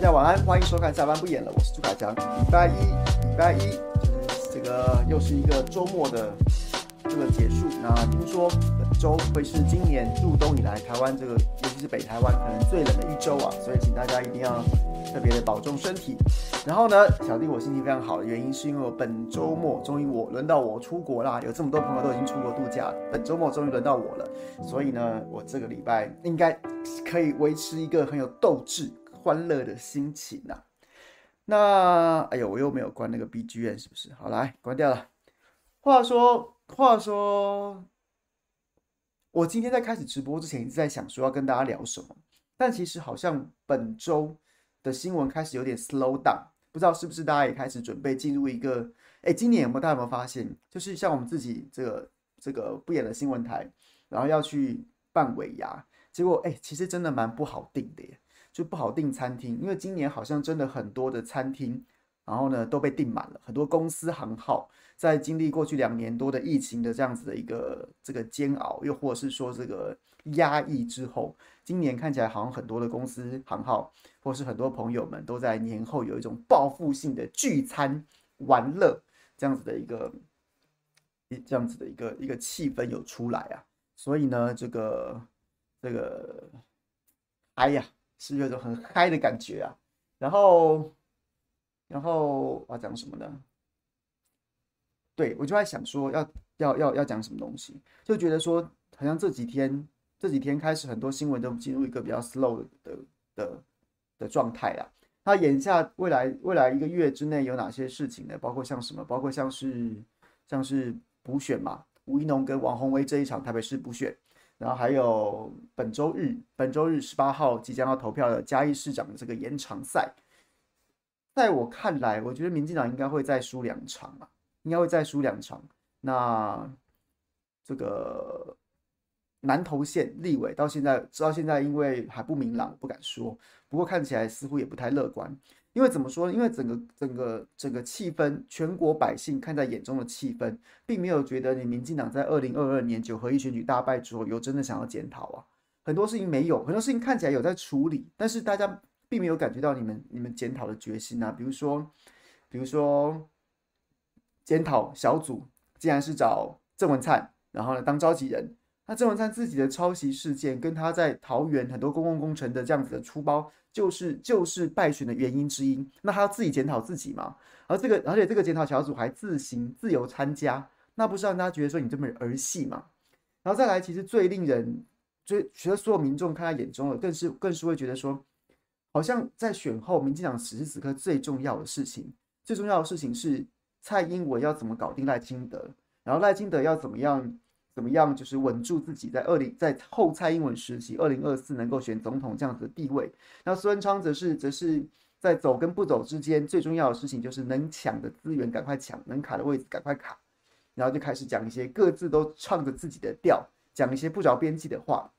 大家晚安，欢迎收看下班不演了，我是朱凯翔。礼拜一，礼拜一，这个又是一个周末的这个结束。那听说本周会是今年入冬以来台湾这个，尤其是北台湾可能最冷的一周啊，所以请大家一定要特别的保重身体。然后呢，小弟我心情非常好的原因是因为我本周末终于我轮到我出国啦，有这么多朋友都已经出国度假，本周末终于轮到我了，所以呢，我这个礼拜应该可以维持一个很有斗志。欢乐的心情呐、啊，那哎呦，我又没有关那个 BGM，是不是？好，来关掉了。话说，话说，我今天在开始直播之前一直在想说要跟大家聊什么，但其实好像本周的新闻开始有点 slow down，不知道是不是大家也开始准备进入一个？哎，今年有没有大家有没有发现，就是像我们自己这个这个不演的新闻台，然后要去办尾牙，结果哎，其实真的蛮不好定的耶。就不好订餐厅，因为今年好像真的很多的餐厅，然后呢都被订满了。很多公司行号在经历过去两年多的疫情的这样子的一个这个煎熬，又或者是说这个压抑之后，今年看起来好像很多的公司行号，或是很多朋友们都在年后有一种报复性的聚餐玩乐这样子的一个一这样子的一个一个气氛有出来啊。所以呢，这个这个，哎呀。是有种很嗨的感觉啊，然后，然后我要讲什么呢？对，我就在想说要要要要讲什么东西，就觉得说好像这几天这几天开始很多新闻都进入一个比较 slow 的的的状态啦。那眼下未来未来一个月之内有哪些事情呢？包括像什么？包括像是像是补选嘛，吴怡农跟王宏威这一场台北市补选。然后还有本周日，本周日十八号即将要投票的嘉义市长的这个延长赛，在我看来，我觉得民进党应该会再输两场啊，应该会再输两场。那这个南投县立委到现在，直到现在因为还不明朗，不敢说。不过看起来似乎也不太乐观。因为怎么说呢？因为整个整个整个气氛，全国百姓看在眼中的气氛，并没有觉得你民进党在二零二二年九合一选举大败之后，有真的想要检讨啊。很多事情没有，很多事情看起来有在处理，但是大家并没有感觉到你们你们检讨的决心啊。比如说，比如说检讨小组竟然是找郑文灿，然后呢当召集人。那郑文灿自己的抄袭事件，跟他在桃园很多公共工程的这样子的出包，就是就是败选的原因之一。那他自己检讨自己嘛？而这个，而且这个检讨小组还自行自由参加，那不是让大家觉得说你这么儿戏嘛？然后再来，其实最令人，最觉得所有民众看在眼中的，更是更是会觉得说，好像在选后，民进党此时此刻最重要的事情，最重要的事情是蔡英文要怎么搞定赖清德，然后赖清德要怎么样？怎么样？就是稳住自己在二零在后蔡英文时期，二零二四能够选总统这样子的地位。那苏文昌则是则是在走跟不走之间，最重要的事情就是能抢的资源赶快抢，能卡的位置赶快卡。然后就开始讲一些各自都唱着自己的调，讲一些不着边际的话。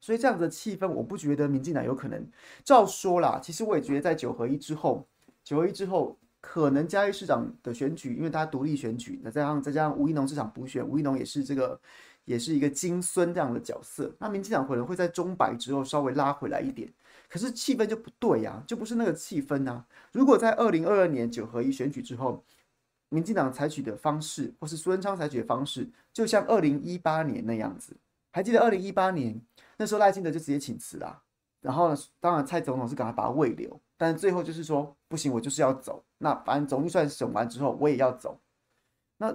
所以这样子的气氛，我不觉得民进党有可能。照说啦，其实我也觉得在九合一之后，九合一之后。可能嘉义市长的选举，因为他独立选举，那再加上再加上吴怡农这场补选，吴怡农也是这个，也是一个金孙这样的角色。那民进党可能会在钟摆之后稍微拉回来一点，可是气氛就不对呀、啊，就不是那个气氛啊。如果在二零二二年九合一选举之后，民进党采取的方式，或是苏贞昌采取的方式，就像二零一八年那样子，还记得二零一八年那时候赖清德就直接请辞啦，然后呢，当然蔡总统是赶快把他慰留。但最后就是说不行，我就是要走。那反正总预算审完之后，我也要走。那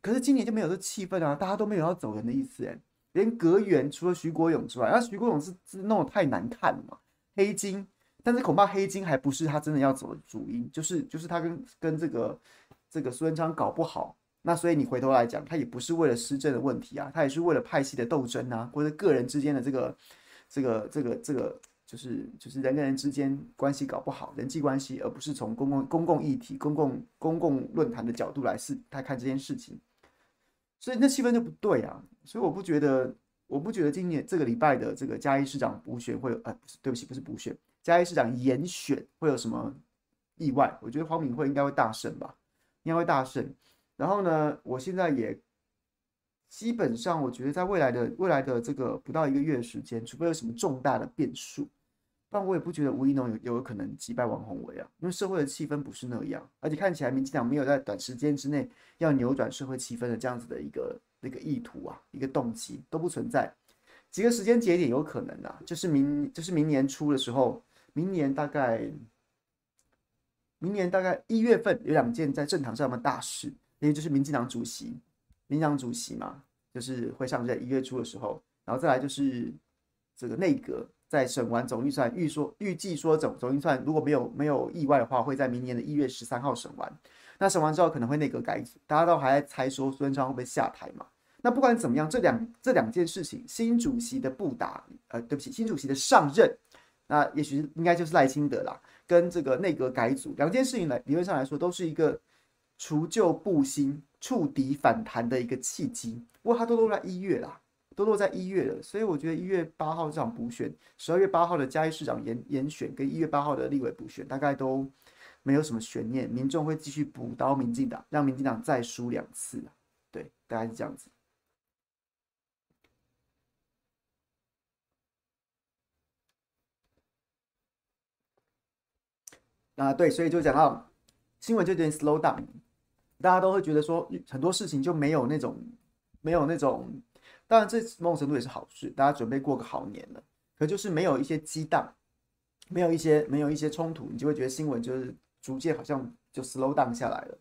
可是今年就没有这气氛啊，大家都没有要走人的意思哎。连阁员除了徐国勇之外，那徐国勇是是弄得太难看了嘛，黑金。但是恐怕黑金还不是他真的要走的主因，就是就是他跟跟这个这个苏贞昌搞不好。那所以你回头来讲，他也不是为了施政的问题啊，他也是为了派系的斗争啊，或者个人之间的这个这个这个这个。就是就是人跟人之间关系搞不好，人际关系，而不是从公共公共议题、公共公共论坛的角度来试来看这件事情，所以那气氛就不对啊。所以我不觉得，我不觉得今年这个礼拜的这个嘉义市长补选会有，呃，不是，对不起，不是补选，嘉义市长严选会有什么意外？我觉得黄敏惠应该会大胜吧，应该会大胜。然后呢，我现在也。基本上，我觉得在未来的未来的这个不到一个月的时间，除非有什么重大的变数，但我也不觉得吴一农有有可能击败王宏伟啊，因为社会的气氛不是那样，而且看起来民进党没有在短时间之内要扭转社会气氛的这样子的一个那个意图啊，一个动机都不存在。几个时间节点有可能啊，就是明就是明年初的时候，明年大概明年大概一月份有两件在政坛上的大事，也就是民进党主席，民进党主席嘛，就是会上任一月初的时候，然后再来就是这个内阁在审完总预算，预说预计说总总预算如果没有没有意外的话，会在明年的一月十三号审完。那审完之后可能会内阁改组，大家都还在猜说苏贞昌会不会下台嘛？那不管怎么样，这两这两件事情，新主席的不达，呃，对不起，新主席的上任，那也许应该就是赖清德啦，跟这个内阁改组两件事情来，理论上来说都是一个除旧布新、触底反弹的一个契机。不过它都落在一月啦，都落在一月了，所以我觉得一月八号这场补选，十二月八号的嘉义市长延延选，跟一月八号的立委补选，大概都没有什么悬念，民众会继续补刀民进党，让民进党再输两次，对，大概是这样子。啊，对，所以就讲到新闻就有点 slow down，大家都会觉得说很多事情就没有那种没有那种，当然这某种程度也是好事，大家准备过个好年了。可就是没有一些激荡，没有一些没有一些冲突，你就会觉得新闻就是逐渐好像就 slow down 下来了。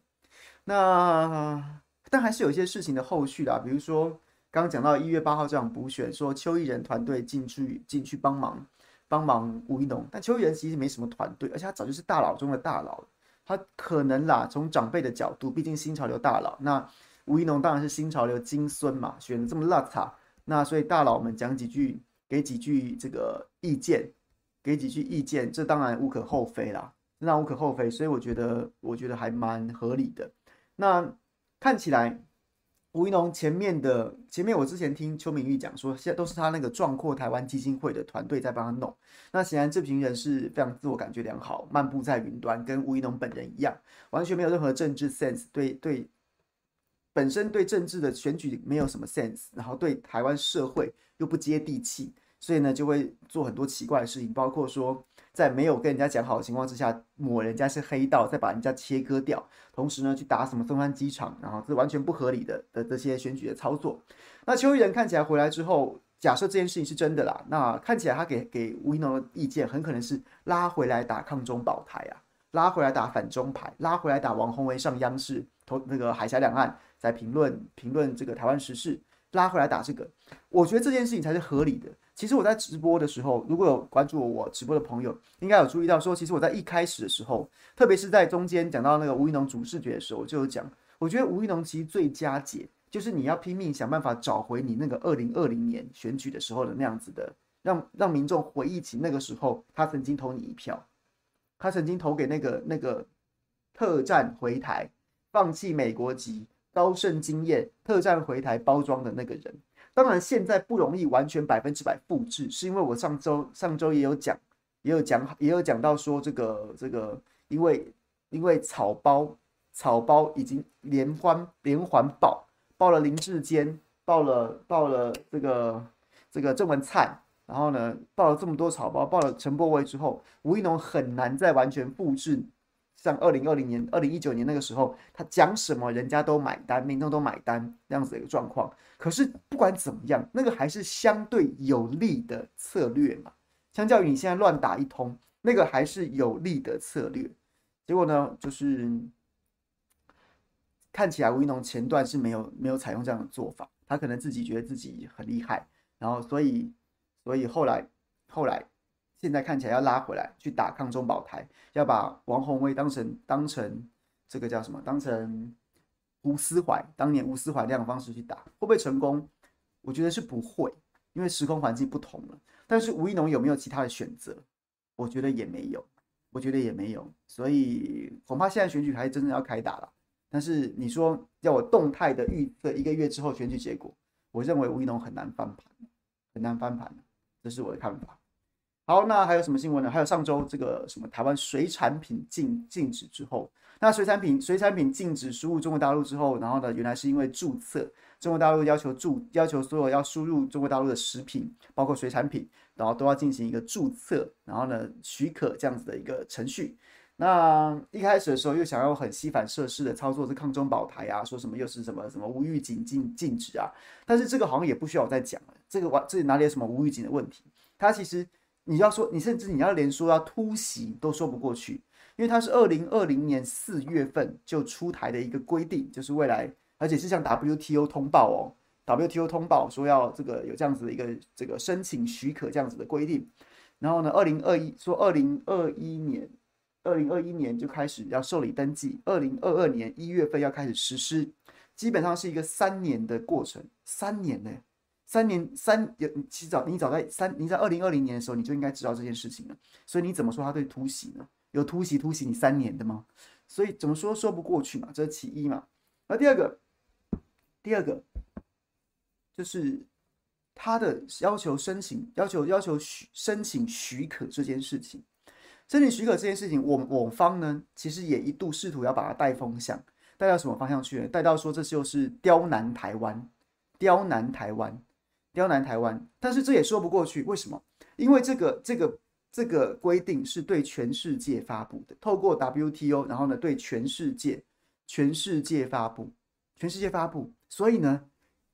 那但还是有一些事情的后续啦，比如说刚刚讲到一月八号这场补选，说邱义仁团队进去进去帮忙。帮忙吴怡农，但邱义仁其实没什么团队，而且他早就是大佬中的大佬，他可能啦，从长辈的角度，毕竟新潮流大佬，那吴怡农当然是新潮流金孙嘛，选的这么邋遢，那所以大佬们讲几句，给几句这个意见，给几句意见，这当然无可厚非啦，那无可厚非，所以我觉得，我觉得还蛮合理的。那看起来。吴怡农前面的前面，我之前听邱明玉讲说，现在都是他那个壮阔台湾基金会的团队在帮他弄。那显然这群人是非常自我感觉良好，漫步在云端，跟吴怡农本人一样，完全没有任何政治 sense，对对，本身对政治的选举没有什么 sense，然后对台湾社会又不接地气，所以呢就会做很多奇怪的事情，包括说。在没有跟人家讲好的情况之下，抹人家是黑道，再把人家切割掉，同时呢，去打什么松山机场，然后这完全不合理的的这些选举的操作。那邱义仁看起来回来之后，假设这件事情是真的啦，那看起来他给给吴怡农的意见很可能是拉回来打抗中保台啊，拉回来打反中牌，拉回来打王宏维上央视投那个海峡两岸在评论评论这个台湾时事，拉回来打这个，我觉得这件事情才是合理的。其实我在直播的时候，如果有关注我直播的朋友，应该有注意到说，其实我在一开始的时候，特别是在中间讲到那个吴怡农主视觉的时候，我就有讲，我觉得吴怡农其实最佳解就是你要拼命想办法找回你那个二零二零年选举的时候的那样子的，让让民众回忆起那个时候他曾经投你一票，他曾经投给那个那个特战回台、放弃美国籍、高盛经验、特战回台包装的那个人。当然，现在不容易完全百分之百复制，是因为我上周上周也有讲，也有讲，也有讲到说这个这个，因为因为草包草包已经连环连环爆，爆了林志坚，爆了爆了这个这个郑文灿，然后呢爆了这么多草包，爆了陈柏惟之后，吴怡农很难再完全复制。像二零二零年、二零一九年那个时候，他讲什么人家都买单，民众都买单这样子的一个状况。可是不管怎么样，那个还是相对有利的策略嘛。相较于你现在乱打一通，那个还是有利的策略。结果呢，就是看起来吴怡农前段是没有没有采用这样的做法，他可能自己觉得自己很厉害，然后所以所以后来后来。现在看起来要拉回来去打抗中保台，要把王鸿薇当成当成这个叫什么？当成吴思怀当年吴思怀那样的方式去打，会不会成功？我觉得是不会，因为时空环境不同了。但是吴一农有没有其他的选择？我觉得也没有，我觉得也没有。所以恐怕现在选举还真正要开打了。但是你说要我动态的预测一个月之后选举结果，我认为吴一农很难翻盘，很难翻盘，这是我的看法。好，那还有什么新闻呢？还有上周这个什么台湾水产品禁禁止之后，那水产品水产品禁止输入中国大陆之后，然后呢，原来是因为注册，中国大陆要求注要求所有要输入中国大陆的食品，包括水产品，然后都要进行一个注册，然后呢许可这样子的一个程序。那一开始的时候又想要很西反设施的操作，是抗中保台啊，说什么又是什么什么无预警禁禁止啊，但是这个好像也不需要我再讲了，这个完这里哪里有什么无预警的问题？它其实你要说，你甚至你要连说要突袭都说不过去，因为它是二零二零年四月份就出台的一个规定，就是未来而且是向 WTO 通报哦，WTO 通报说要这个有这样子的一个这个申请许可这样子的规定，然后呢，二零二一说二零二一年。二零二一年就开始要受理登记，二零二二年一月份要开始实施，基本上是一个三年的过程。三年呢？三年三有其实早你早在三你在二零二零年的时候你就应该知道这件事情了。所以你怎么说他对突袭呢？有突袭突袭你三年的吗？所以怎么说说不过去嘛？这是其一嘛。那第二个，第二个就是他的要求申请要求要求许申请许可这件事情。申请许可这件事情，我我方呢，其实也一度试图要把它带风向，带到什么方向去呢？带到说这就是刁难台湾，刁难台湾，刁难台湾。但是这也说不过去，为什么？因为这个这个这个规定是对全世界发布的，透过 WTO，然后呢对全世界全世界发布，全世界发布。所以呢，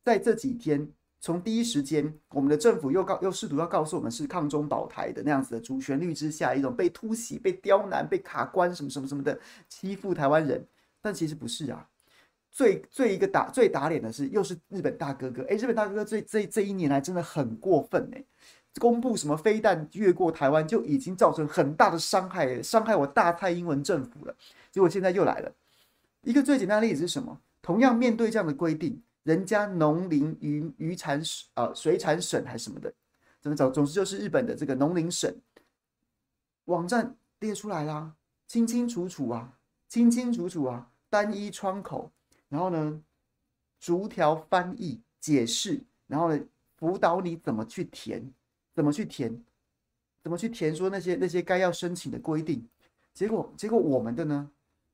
在这几天。从第一时间，我们的政府又告又试图要告诉我们是抗中保台的那样子的主旋律之下，一种被突袭、被刁难、被卡关什么什么什么的欺负台湾人，但其实不是啊。最最一个打最打脸的是，又是日本大哥哥。哎，日本大哥哥这这这一年来真的很过分哎，公布什么飞弹越过台湾就已经造成很大的伤害，伤害我大蔡英文政府了。结果现在又来了一个最简单的例子是什么？同样面对这样的规定。人家农林渔渔产省啊，水产省还是什么的，怎么走？总之就是日本的这个农林省网站列出来啦，清清楚楚啊，清清楚楚啊，单一窗口，然后呢，逐条翻译解释，然后呢，辅导你怎么去填，怎么去填，怎么去填，说那些那些该要申请的规定，结果结果我们的呢，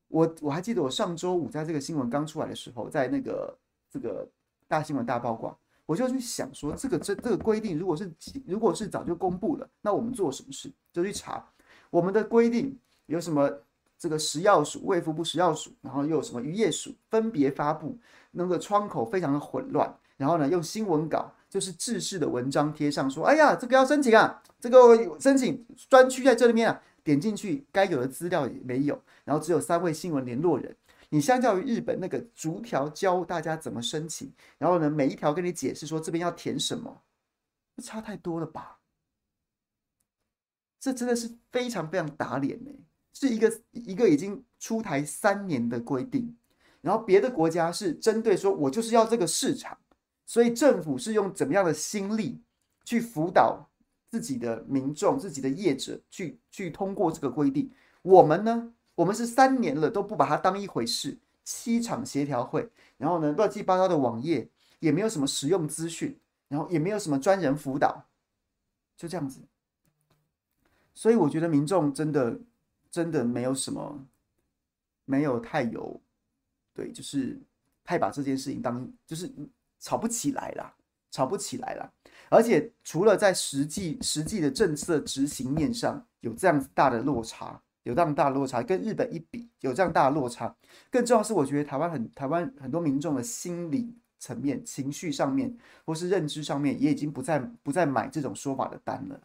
我我还记得我上周五在这个新闻刚出来的时候，在那个。这个大新闻大曝光，我就去想说，这个这这个规定，如果是如果是早就公布了，那我们做什么事？就去查我们的规定有什么？这个食药署、卫福部食药署，然后又有什么渔业署，分别发布那个窗口非常的混乱，然后呢，用新闻稿就是制式的文章贴上说，哎呀，这个要申请啊，这个申请专区在这里面啊，点进去该有的资料也没有，然后只有三位新闻联络人。你相较于日本那个逐条教大家怎么申请，然后呢，每一条跟你解释说这边要填什么，差太多了吧？这真的是非常非常打脸呢，是一个一个已经出台三年的规定，然后别的国家是针对说我就是要这个市场，所以政府是用怎么样的心力去辅导自己的民众、自己的业者去去通过这个规定，我们呢？我们是三年了都不把它当一回事，七场协调会，然后呢，乱七八糟的网页也没有什么实用资讯，然后也没有什么专人辅导，就这样子。所以我觉得民众真的真的没有什么，没有太有，对，就是太把这件事情当就是吵不起来啦，吵不起来啦。而且除了在实际实际的政策执行面上有这样子大的落差。有这样大落差，跟日本一比，有这样大的落差。更重要是，我觉得台湾很台湾很多民众的心理层面、情绪上面，或是认知上面，也已经不再不再买这种说法的单了。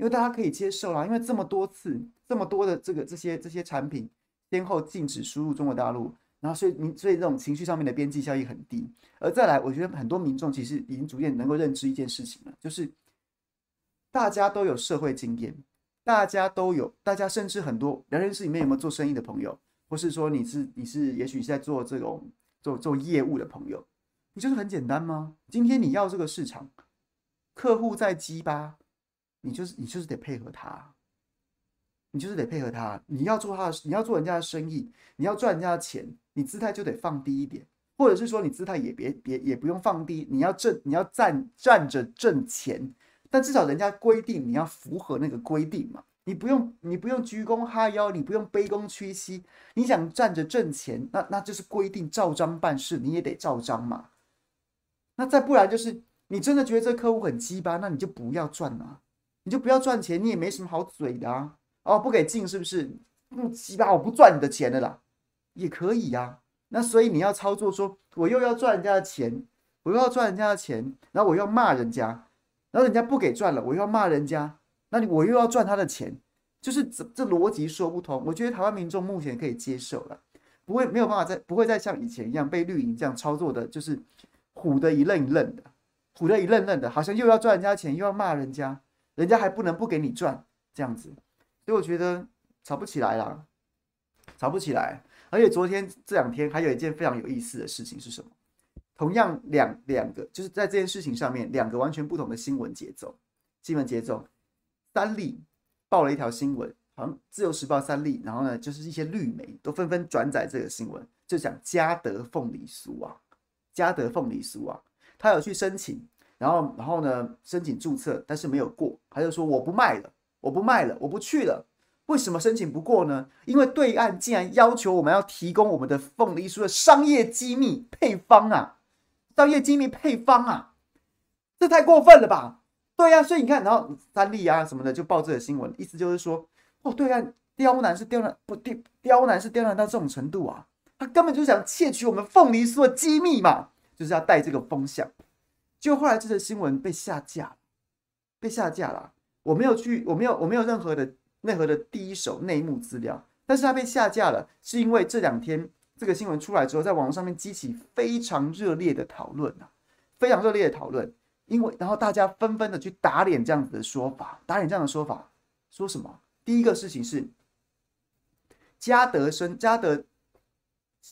因为大家可以接受啦，因为这么多次、这么多的这个这些这些产品先后禁止输入中国大陆，然后所以民所以这种情绪上面的边际效益很低。而再来，我觉得很多民众其实已经逐渐能够认知一件事情了，就是大家都有社会经验。大家都有，大家甚至很多聊天室里面有没有做生意的朋友，或是说你是你是也许是在做这种做做业务的朋友，不就是很简单吗？今天你要这个市场，客户在鸡巴，你就是你就是得配合他，你就是得配合他，你要做他的，你要做人家的生意，你要赚人家的钱，你姿态就得放低一点，或者是说你姿态也别别也不用放低，你要挣你要站站着挣钱。但至少人家规定你要符合那个规定嘛，你不用你不用鞠躬哈腰，你不用卑躬屈膝，你想站着挣钱，那那就是规定照章办事，你也得照章嘛。那再不然就是你真的觉得这客户很鸡巴，那你就不要赚啊，你就不要赚钱，你也没什么好嘴的啊。哦，不给进是不是？不鸡巴，我不赚你的钱的啦，也可以呀、啊。那所以你要操作说，我又要赚人家的钱，我又要赚人家的钱，然后我又要骂人家，然后人家不给赚了，我又要骂人家，那你我又要赚他的钱，就是这这逻辑说不通。我觉得台湾民众目前可以接受了，不会没有办法再不会再像以前一样被绿营这样操作的，就是唬得一愣一愣的，唬得一愣愣的，好像又要赚人家钱，又要骂人家，人家还不能不给你赚这样子。所以我觉得吵不起来啦，吵不起来。而且昨天这两天还有一件非常有意思的事情是什么？同样两两个，就是在这件事情上面，两个完全不同的新闻节奏。新闻节奏，三立报了一条新闻，好像《自由时报》三立，然后呢，就是一些绿媒都纷纷转载这个新闻，就讲嘉德凤梨酥啊，嘉德凤梨酥啊，他有去申请，然后然后呢，申请注册，但是没有过，他就说我不卖了。我不卖了，我不去了。为什么申请不过呢？因为对岸竟然要求我们要提供我们的凤梨酥的商业机密配方啊，商业机密配方啊，这太过分了吧？对呀、啊，所以你看，然后三立啊什么的就报这个新闻，意思就是说，哦，对岸刁难是刁难，不刁刁难是刁难到这种程度啊，他根本就想窃取我们凤梨酥的机密嘛，就是要带这个风向。就后来这个新闻被下架，被下架了。我没有去，我没有，我没有任何的任何的第一手内幕资料，但是它被下架了，是因为这两天这个新闻出来之后，在网络上面激起非常热烈的讨论啊，非常热烈的讨论，因为然后大家纷纷的去打脸这样子的说法，打脸这样的说法，说什么？第一个事情是加德生加德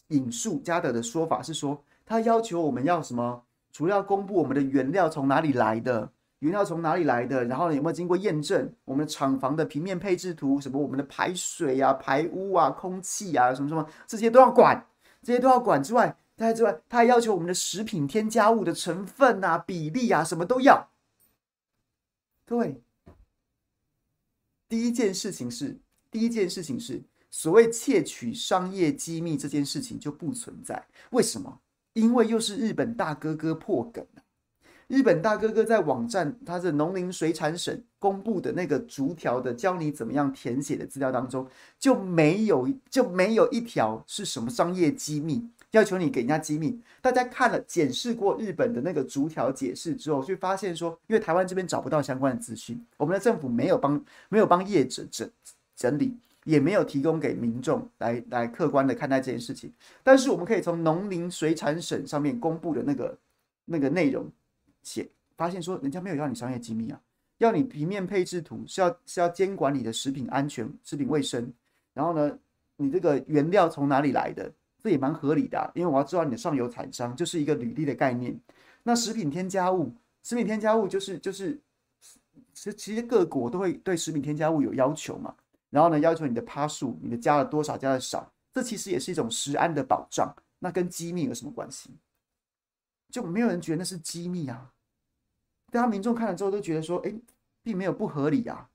引述加德的说法是说，他要求我们要什么？除了要公布我们的原料从哪里来的。原料从哪里来的？然后呢，有没有经过验证？我们的厂房的平面配置图，什么我们的排水啊、排污啊、空气啊，什么什么，这些都要管，这些都要管之外，在之外，他还要求我们的食品添加物的成分啊、比例啊，什么都要。各位，第一件事情是，第一件事情是，所谓窃取商业机密这件事情就不存在。为什么？因为又是日本大哥哥破梗。日本大哥哥在网站，他是农林水产省公布的那个逐条的教你怎么样填写的资料当中，就没有就没有一条是什么商业机密，要求你给人家机密。大家看了检视过日本的那个逐条解释之后，就发现说，因为台湾这边找不到相关的资讯，我们的政府没有帮没有帮业者整整理，也没有提供给民众来来客观的看待这件事情。但是我们可以从农林水产省上面公布的那个那个内容。写发现说，人家没有要你商业机密啊，要你平面配置图是要是要监管你的食品安全、食品卫生。然后呢，你这个原料从哪里来的，这也蛮合理的啊，因为我要知道你的上游厂商就是一个履历的概念。那食品添加物，食品添加物就是就是，其实其实各国都会对食品添加物有要求嘛。然后呢，要求你的趴数，你的加了多少，加的少，这其实也是一种食安的保障。那跟机密有什么关系？就没有人觉得那是机密啊。大家民众看了之后都觉得说，哎，并没有不合理啊，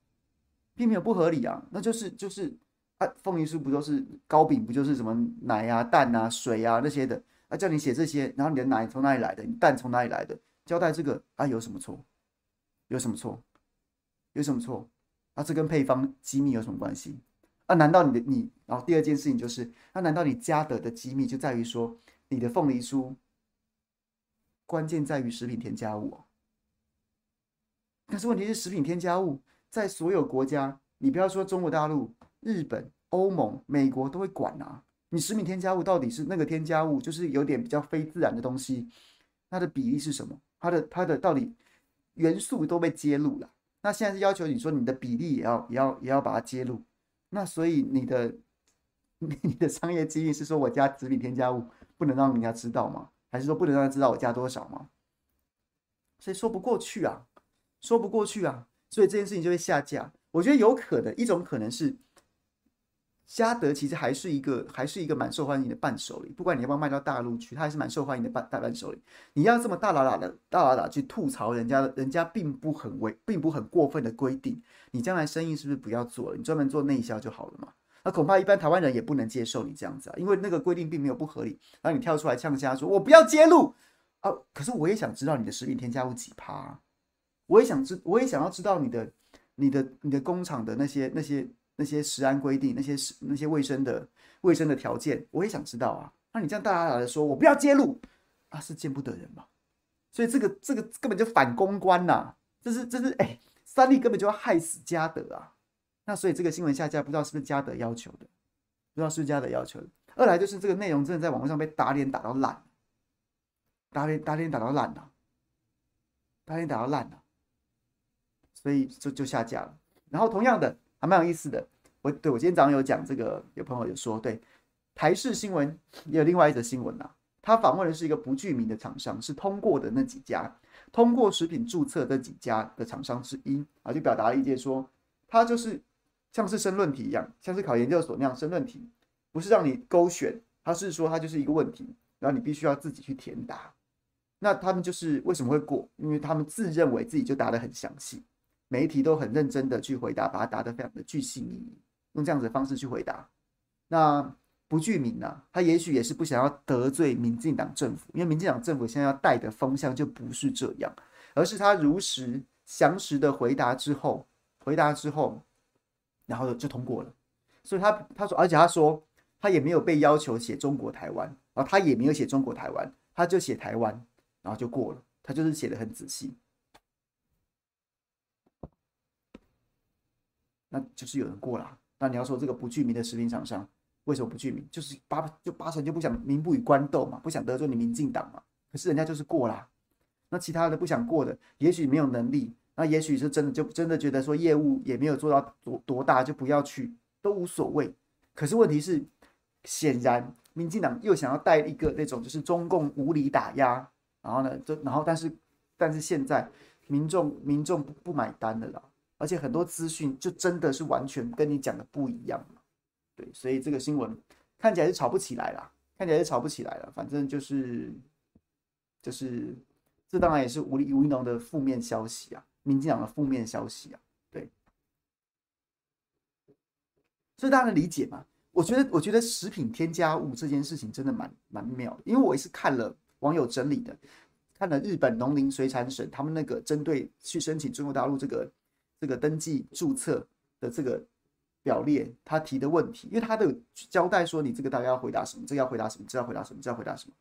并没有不合理啊，那就是就是啊，凤梨酥不都是糕饼，不就是什么奶啊、蛋啊、水啊那些的啊？叫你写这些，然后你的奶从哪里来的，你蛋从哪里来的，交代这个啊，有什么错？有什么错？有什么错？啊，这跟配方机密有什么关系？啊，难道你的你？然后第二件事情就是，那难道你嘉德的机密就在于说你的凤梨酥关键在于食品添加物？但是问题是，食品添加物在所有国家，你不要说中国大陆、日本、欧盟、美国都会管啊。你食品添加物到底是那个添加物，就是有点比较非自然的东西，它的比例是什么？它的它的到底元素都被揭露了。那现在是要求你说你的比例也要也要也要把它揭露。那所以你的你的商业机密是说我加食品添加物不能让人家知道吗？还是说不能让他知道我加多少吗？所以说不过去啊。说不过去啊，所以这件事情就会下架。我觉得有可能一种可能是，嘉德其实还是一个还是一个蛮受欢迎的伴手礼，不管你要不要卖到大陆去，它还是蛮受欢迎的伴大伴手礼。你要这么大喇喇的大喇喇去吐槽人家，人家并不很违，并不很过分的规定，你将来生意是不是不要做了？你专门做内销就好了嘛。那恐怕一般台湾人也不能接受你这样子啊，因为那个规定并没有不合理。然后你跳出来呛声说：“我不要揭露啊！”可是我也想知道你的食品添加物几趴。我也想知，我也想要知道你的你的你的工厂的那些那些那些食安规定，那些那些卫生的卫生的条件，我也想知道啊。那你这样大大的说，我不要揭露，啊，是见不得人嘛。所以这个这个根本就反公关呐、这是这是哎，三立根本就要害死嘉德啊。那所以这个新闻下架，不知道是不是嘉德要求的，不知道是不是嘉德要求的。二来就是这个内容真的在网络上被打脸打到烂，打脸打脸打到烂了，打脸打到烂了。所以就就下架了。然后同样的还蛮有意思的，我对我今天早上有讲这个，有朋友有说，对台视新闻也有另外一则新闻呐。他访问的是一个不具名的厂商，是通过的那几家通过食品注册的几家的厂商之一啊，就表达了意见说，他就是像是申论题一样，像是考研究所那样申论题，不是让你勾选，他是说他就是一个问题，然后你必须要自己去填答。那他们就是为什么会过？因为他们自认为自己就答得很详细。媒体都很认真的去回答，把它答得非常的具细靡遗，用这样子的方式去回答。那不具名呢、啊？他也许也是不想要得罪民进党政府，因为民进党政府现在要带的风向就不是这样，而是他如实详实的回答之后，回答之后，然后就通过了。所以他他说，而且他说他也没有被要求写中国台湾，然后他也没有写中国台湾，他就写台湾，然后就过了。他就是写的很仔细。那就是有人过了。那你要说这个不具名的食品厂商为什么不具名？就是八就八成就不想民不与官斗嘛，不想得罪你民进党嘛。可是人家就是过啦。那其他的不想过的，也许没有能力，那也许是真的就真的觉得说业务也没有做到多多大，就不要去，都无所谓。可是问题是，显然民进党又想要带一个那种就是中共无理打压，然后呢，就然后但是但是现在民众民众不不买单的了。而且很多资讯就真的是完全跟你讲的不一样，对，所以这个新闻看起来是炒不起来了，看起来是炒不起来了。反正就是就是，这当然也是无理无能的负面消息啊，民进党的负面消息啊，对。所以大家能理解吗？我觉得，我觉得食品添加物这件事情真的蛮蛮妙，因为我也是看了网友整理的，看了日本农林水产省他们那个针对去申请中国大陆这个。这个登记注册的这个表列，他提的问题，因为他的交代说，你这个大概要回答什么，这个要回答什么，这个要回答什么，这个要回答什么。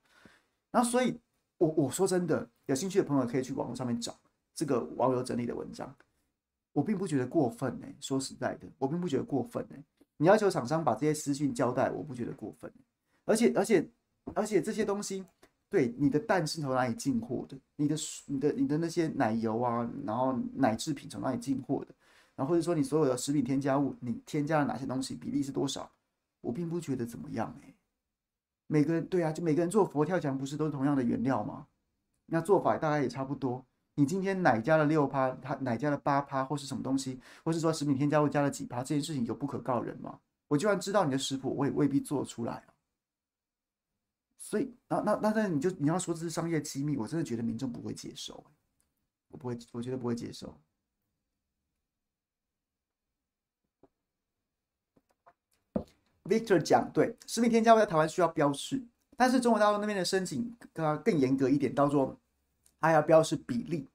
然后，所以我我说真的，有兴趣的朋友可以去网络上面找这个网友整理的文章。我并不觉得过分呢、欸，说实在的，我并不觉得过分呢、你要求厂商把这些资讯交代，我不觉得过分。而且，而且，而且这些东西。对，你的蛋是从哪里进货的？你的、你的、你的那些奶油啊，然后奶制品从哪里进货的？然后或者说你所有的食品添加物，你添加了哪些东西，比例是多少？我并不觉得怎么样哎。每个人对啊，就每个人做佛跳墙不是都是同样的原料吗？那做法大概也差不多。你今天奶加了六趴，它奶加了八趴，或是什么东西，或是说食品添加物加了几趴，这件事情有不可告人吗？我就算知道你的食谱，我也未必做出来。所以，那那那那你就你要说这是商业机密，我真的觉得民众不会接受，我不会，我觉得不会接受。Victor 讲对，食品添加物在台湾需要标示，但是中国大陆那边的申请更更严格一点，叫做它要标示比例，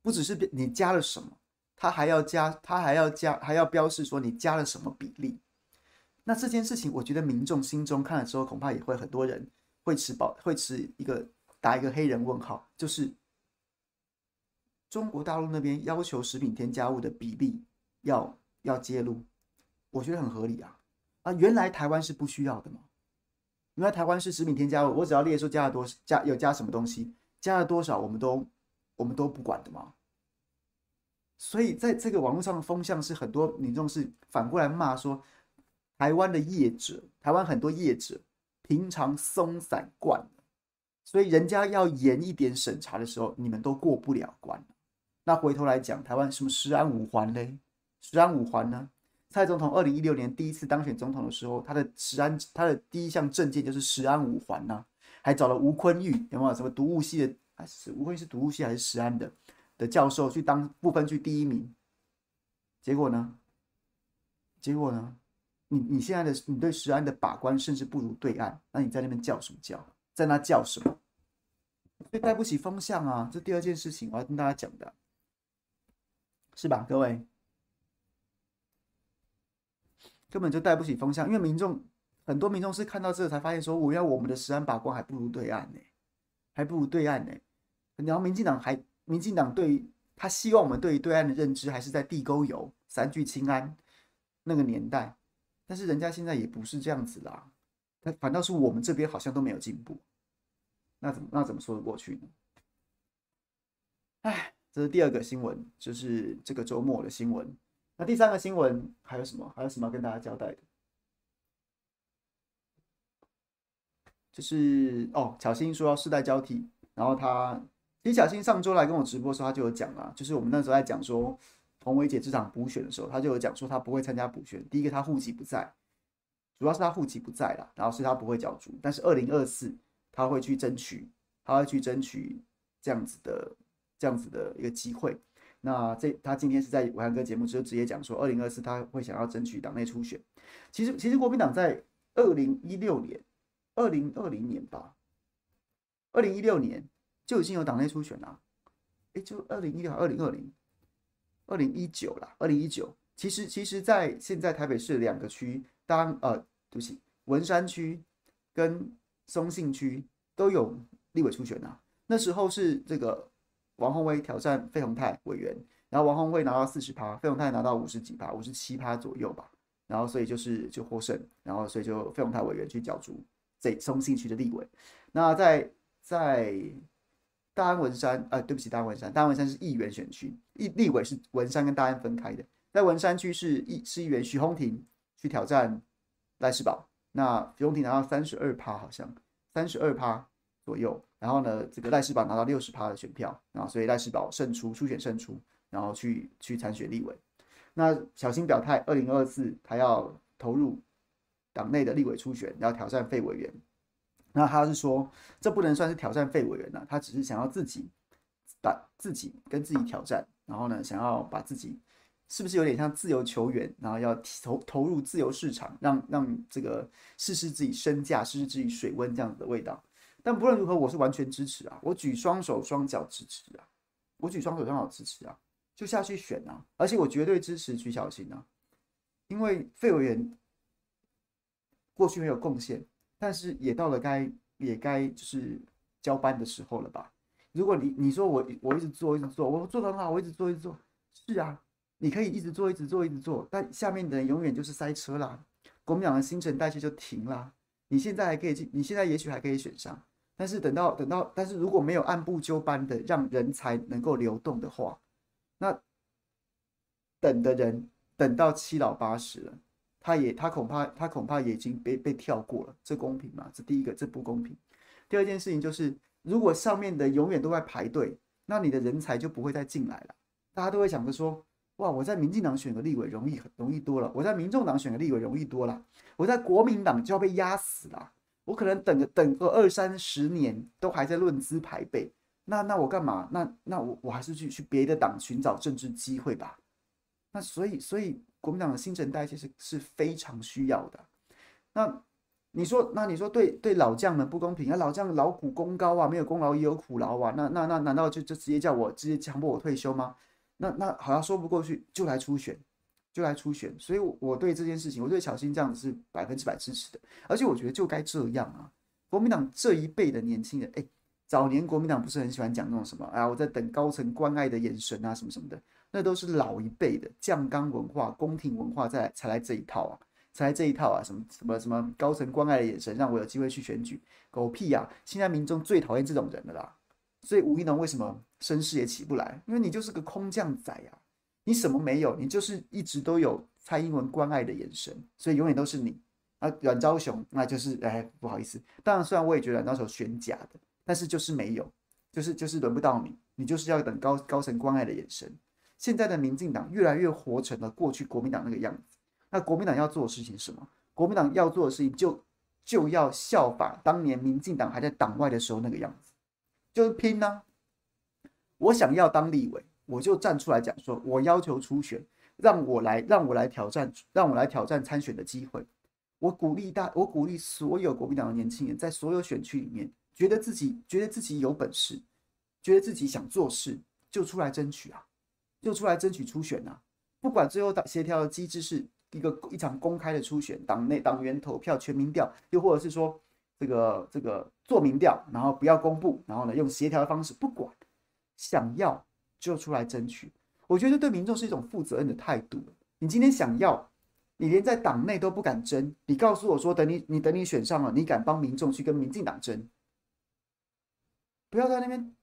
不只是你加了什么，它还要加，它还要加，还要标示说你加了什么比例。那这件事情，我觉得民众心中看了之后，恐怕也会很多人。会持保，会持一个打一个黑人问号，就是中国大陆那边要求食品添加物的比例要要揭露，我觉得很合理啊啊！原来台湾是不需要的嘛？原来台湾是食品添加物，我只要列出加了多加有加什么东西，加了多少，我们都我们都不管的嘛。所以在这个网络上的风向是很多民众是反过来骂说，台湾的业者，台湾很多业者。平常松散惯了，所以人家要严一点审查的时候，你们都过不了关。那回头来讲，台湾什么十安五环嘞？十安五环呢？蔡总统二零一六年第一次当选总统的时候，他的十安，他的第一项政见就是十安五环呐，还找了吴坤玉，有没有什么毒物系的？还是吴坤玉是毒物系还是十安的的教授去当不分区第一名？结果呢？结果呢？你你现在的你对食安的把关甚至不如对岸，那你在那边叫什么叫？在那叫什么？所以带不起风向啊！这第二件事情我要跟大家讲的，是吧，各位？根本就带不起风向，因为民众很多民众是看到这个才发现说，我要我们的食安把关还不如对岸呢，还不如对岸呢。然后民进党还，民进党对他希望我们对于对岸的认知还是在地沟油、三聚氰胺那个年代，但是人家现在也不是这样子啦，那反倒是我们这边好像都没有进步，那怎么那怎么说得过去呢？哎，这是第二个新闻，就是这个周末的新闻。那第三个新闻还有什么？还有什么要跟大家交代的？就是哦，巧芯说要世代交替，然后他其实巧芯上周来跟我直播的时候，他就有讲啊，就是我们那时候在讲说童维姐这场补选的时候，他就有讲说他不会参加补选。第一个，他户籍不在，主要是他户籍不在啦，然后是他不会角逐，但是二零二四他会去争取，他会去争取这样子的这样子的一个机会。那这他今天是在武汉哥节目就直接讲说，二零二四他会想要争取党内初选。其实其实国民党在二零一六年、二零二零年吧，二零一六年就已经有党内初选了。哎，就二零一六、二零二零、二零一九啦，二零一九。其实其实，在现在台北市两个区，当呃，对不起，文山区跟松信区都有立委初选啊。那时候是这个。王宏威挑战费鸿泰委员，然后王宏威拿到四十趴，费鸿泰拿到五十几趴，五十七趴左右吧。然后所以就是就获胜，然后所以就费鸿泰委员去角逐这松信区的立委。那在在大安文山，呃，对不起，大安文山，大安文山是议员选区，立立委是文山跟大安分开的。在文山区是议是议员徐宏庭去挑战赖世宝，那徐宏庭拿到三十二趴，好像三十二趴左右。然后呢，这个赖世宝拿到六十趴的选票，然后所以赖世宝胜出，初选胜出，然后去去参选立委。那小新表态，二零二四他要投入党内的立委初选，要挑战费委员。那他是说，这不能算是挑战费委员呐，他只是想要自己把自己跟自己挑战，然后呢，想要把自己是不是有点像自由球员，然后要投投入自由市场，让让这个试试自己身价，试试自己水温这样子的味道。但不论如何，我是完全支持啊！我举双手双脚支持啊！我举双手双脚支持啊！就下去选啊！而且我绝对支持徐巧芯啊！因为费委员过去没有贡献，但是也到了该也该就是交班的时候了吧？如果你你说我我一直做一直做，我做的很好，我一直做一直做，是啊，你可以一直做一直做一直做，但下面的人永远就是塞车啦，国民党的新陈代谢就停啦。你现在还可以进，你现在也许还可以选上。但是等到等到，但是如果没有按部就班的让人才能够流动的话，那等的人等到七老八十了，他也他恐怕他恐怕也已经被被跳过了，这公平吗？这第一个，这不公平。第二件事情就是，如果上面的永远都在排队，那你的人才就不会再进来了。大家都会想着说，哇，我在民进党选个立委容易容易多了，我在民众党选个立委容易多了，我在国民党就要被压死了。我可能等个等个二三十年都还在论资排辈，那那我干嘛？那那我我还是去去别的党寻找政治机会吧。那所以所以国民党的新陈代谢是是非常需要的。那你说那你说对对老将们不公平啊？老将劳苦功高啊，没有功劳也有苦劳啊。那那那难道就就直接叫我直接强迫我退休吗？那那好像说不过去，就来初选。就来初选，所以我对这件事情，我对小新这样子是百分之百支持的，而且我觉得就该这样啊。国民党这一辈的年轻人，哎，早年国民党不是很喜欢讲那种什么啊，我在等高层关爱的眼神啊，什么什么的，那都是老一辈的酱缸文化、宫廷文化在才来这一套啊，才来这一套啊，什么什么什么高层关爱的眼神，让我有机会去选举，狗屁啊！现在民众最讨厌这种人了啦，所以吴怡农为什么声势也起不来？因为你就是个空降仔呀、啊。你什么没有？你就是一直都有蔡英文关爱的眼神，所以永远都是你啊。阮昭雄那就是哎，不好意思。当然，虽然我也觉得阮昭雄选假的，但是就是没有，就是就是轮不到你，你就是要等高高层关爱的眼神。现在的民进党越来越活成了过去国民党那个样子。那国民党要做的事情是什么？国民党要做的事情就就要效法当年民进党还在党外的时候那个样子，就是拼呢、我想要当立委。我就站出来讲说，我要求初选，让我来，让我来挑战，让我来挑战参选的机会。我鼓励大，我鼓励所有国民党的年轻人，在所有选区里面，觉得自己觉得自己有本事，觉得自己想做事，就出来争取啊，就出来争取初选啊。不管最后协调的机制是一个一场公开的初选，党内党员投票全民调，又或者是说这个这个做民调，然后不要公布，然后呢用协调的方式，不管想要就出来争取。我觉得对民众是一种负责任的态度。你今天想要，你连在党内都不敢争，你告诉我说等你你等你选上了，你敢帮民众去跟民进党争？不要在那边，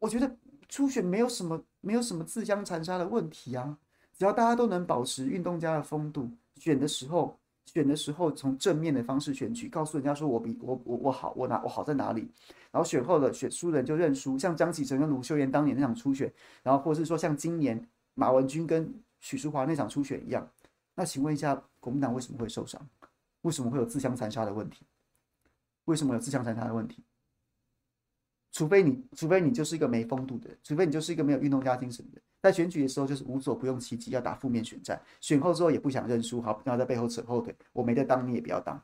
我觉得初选没有什么没有什么自相残杀的问题啊，只要大家都能保持运动家的风度，选的时候选的时候从正面的方式选举，告诉人家说我比我我我好，我哪我好在哪里，然后选后的选输人就认输，像江启臣跟卢秀妍当年那场初选，然后或是说像今年马文君跟许淑华那场初选一样，那请问一下国民党为什么会受伤？为什么会有自相残杀的问题？为什么有自相残杀的问题？除非你，除非你就是一个没风度的人，除非你就是一个没有运动家精神的人，在选举的时候就是无所不用其极，要打负面选战，选后之后也不想认输，好，然后在背后扯后腿，我没得当，你也不要当，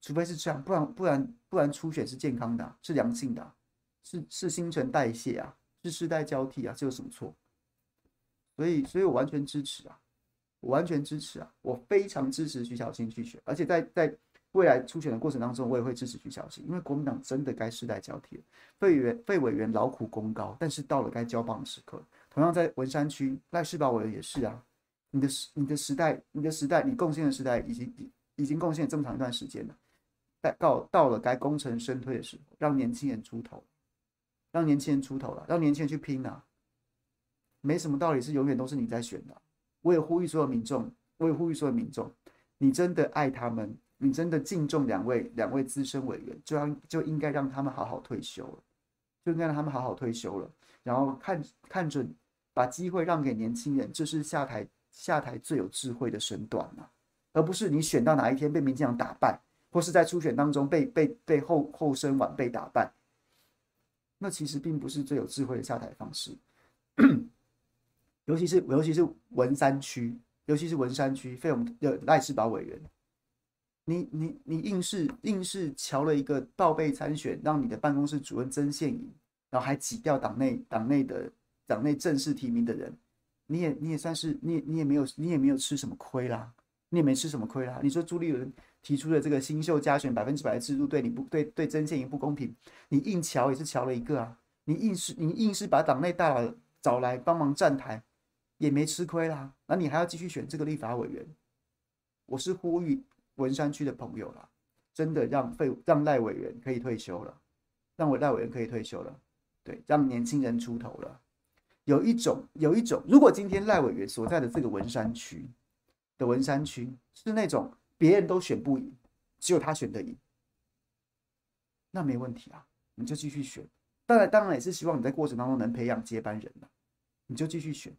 除非是这样，不然不然不然初选是健康的，是良性的，是是新陈代谢啊，是世代交替啊，这有什么错？所以，所以我完全支持啊，我完全支持啊，我非常支持徐巧芯去选，而且在在。未来初选的过程当中，我也会支持徐巧芯，因为国民党真的该世代交替了。费委员费委员劳苦功高，但是到了该交棒的时刻。同样在文山区，赖世葆委员也是啊。你的时你的时代，你的时代，你贡献的时代已经已经贡献这么长一段时间了。在到到了该功成身退的时候，让年轻人出头，让年轻人出头了，让年轻人去拼啊！没什么道理是永远都是你在选的。我也呼吁所有民众，我也呼吁所有民众，你真的爱他们。你真的敬重两位两位资深委员，就让就应该让他们好好退休了，就应该让他们好好退休了。然后看看准，把机会让给年轻人，这是下台下台最有智慧的身段啊，而不是你选到哪一天被民进党打败，或是在初选当中被被被后后生晚辈打败，那其实并不是最有智慧的下台方式。尤其是尤其是文山区，尤其是文山区，非我们的赖士葆委员。你你你硬是硬是瞧了一个报备参选，让你的办公室主任曾宪颖，然后还挤掉党内党内的党内正式提名的人，你也你也算是你也你也没有你也没有吃什么亏啦，你也没吃什么亏啦。你说朱立伦提出的这个新秀加选百分之百的制度对你不对对曾宪颖不公平，你硬瞧也是瞧了一个啊，你硬是你硬是把党内大佬找来帮忙站台，也没吃亏啦。那你还要继续选这个立法委员，我是呼吁。文山区的朋友啦，真的让费让赖委员可以退休了，让我赖委员可以退休了，对，让年轻人出头了。有一种，有一种，如果今天赖委员所在的这个文山区的文山区是那种别人都选不赢，只有他选得赢，那没问题啊，你就继续选。当然，当然也是希望你在过程当中能培养接班人了，你就继续选，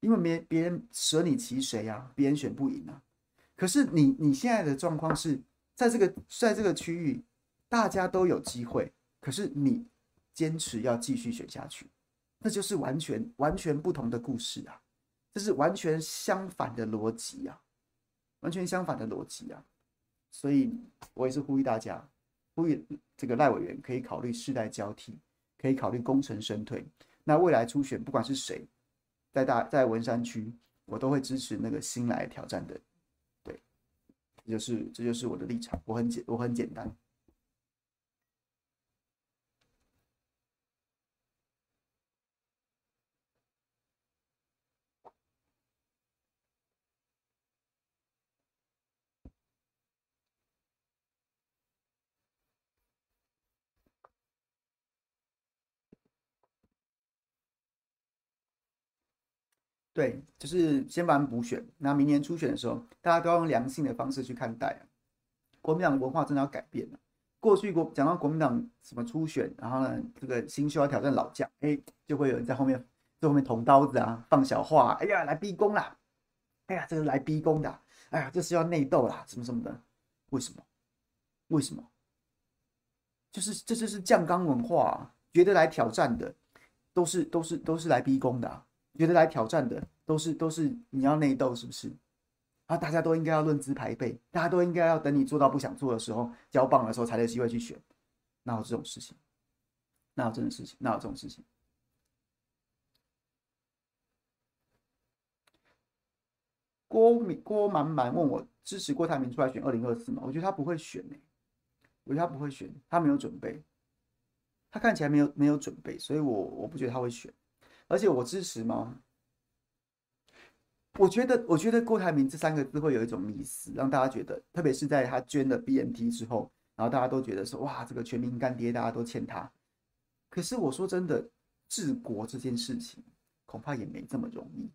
因为别别人舍你其谁啊，别人选不赢啊。可是你你现在的状况是在这个在这个区域，大家都有机会，可是你坚持要继续选下去，那就是完全完全不同的故事啊，这是完全相反的逻辑啊，完全相反的逻辑啊，所以我也是呼吁大家，呼吁这个赖委员可以考虑世代交替，可以考虑功成身退。那未来初选不管是谁，在大在文山区，我都会支持那个新来挑战的。这就是这就是我的立场，我很简我很简单。对，就是先把补选，那明年初选的时候，大家都要用良性的方式去看待啊。国民党文化真的要改变了。过去国讲到国民党什么初选，然后呢，这个新秀要挑战老将，哎，就会有人在后面在后面捅刀子啊，放小话，哎呀，来逼宫啦，哎呀，这是来逼宫的，哎呀，这是要内斗啦，什么什么的，为什么？为什么？就是这就是酱缸文化啊，觉得来挑战的都是都是都是来逼宫的。觉得来挑战的都是都是你要内斗是不是？啊，大家都应该要论资排辈，大家都应该要等你做到不想做的时候，交棒的时候才有机会去选，哪有这种事情？哪有这种事情？哪有这种事情？郭明郭满满问我支持郭台铭出来选二零二四吗？我觉得他不会选呢、我觉得他不会选，他没有准备，他看起来没有没有准备，所以我我不觉得他会选，而且我支持吗？我觉得我觉得郭台铭这三个字会有一种迷思，让大家觉得，特别是在他捐了 BNT 之后，然后大家都觉得说哇，这个全民干爹，大家都欠他。可是我说真的，治国这件事情恐怕也没这么容易。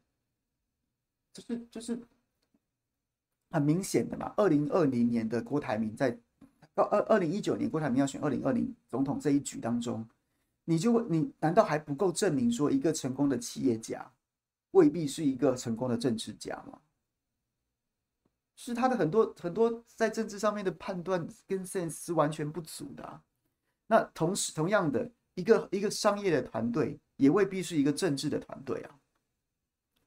就是就是很明显的嘛，二零二零年的郭台铭在二二二零一九年郭台铭要选二零二零总统这一局当中，你就会你难道还不够证明说一个成功的企业家未必是一个成功的政治家吗？是他的很多很多在政治上面的判断跟 sense 是完全不足的。那同时同样的一个一个商业的团队也未必是一个政治的团队啊。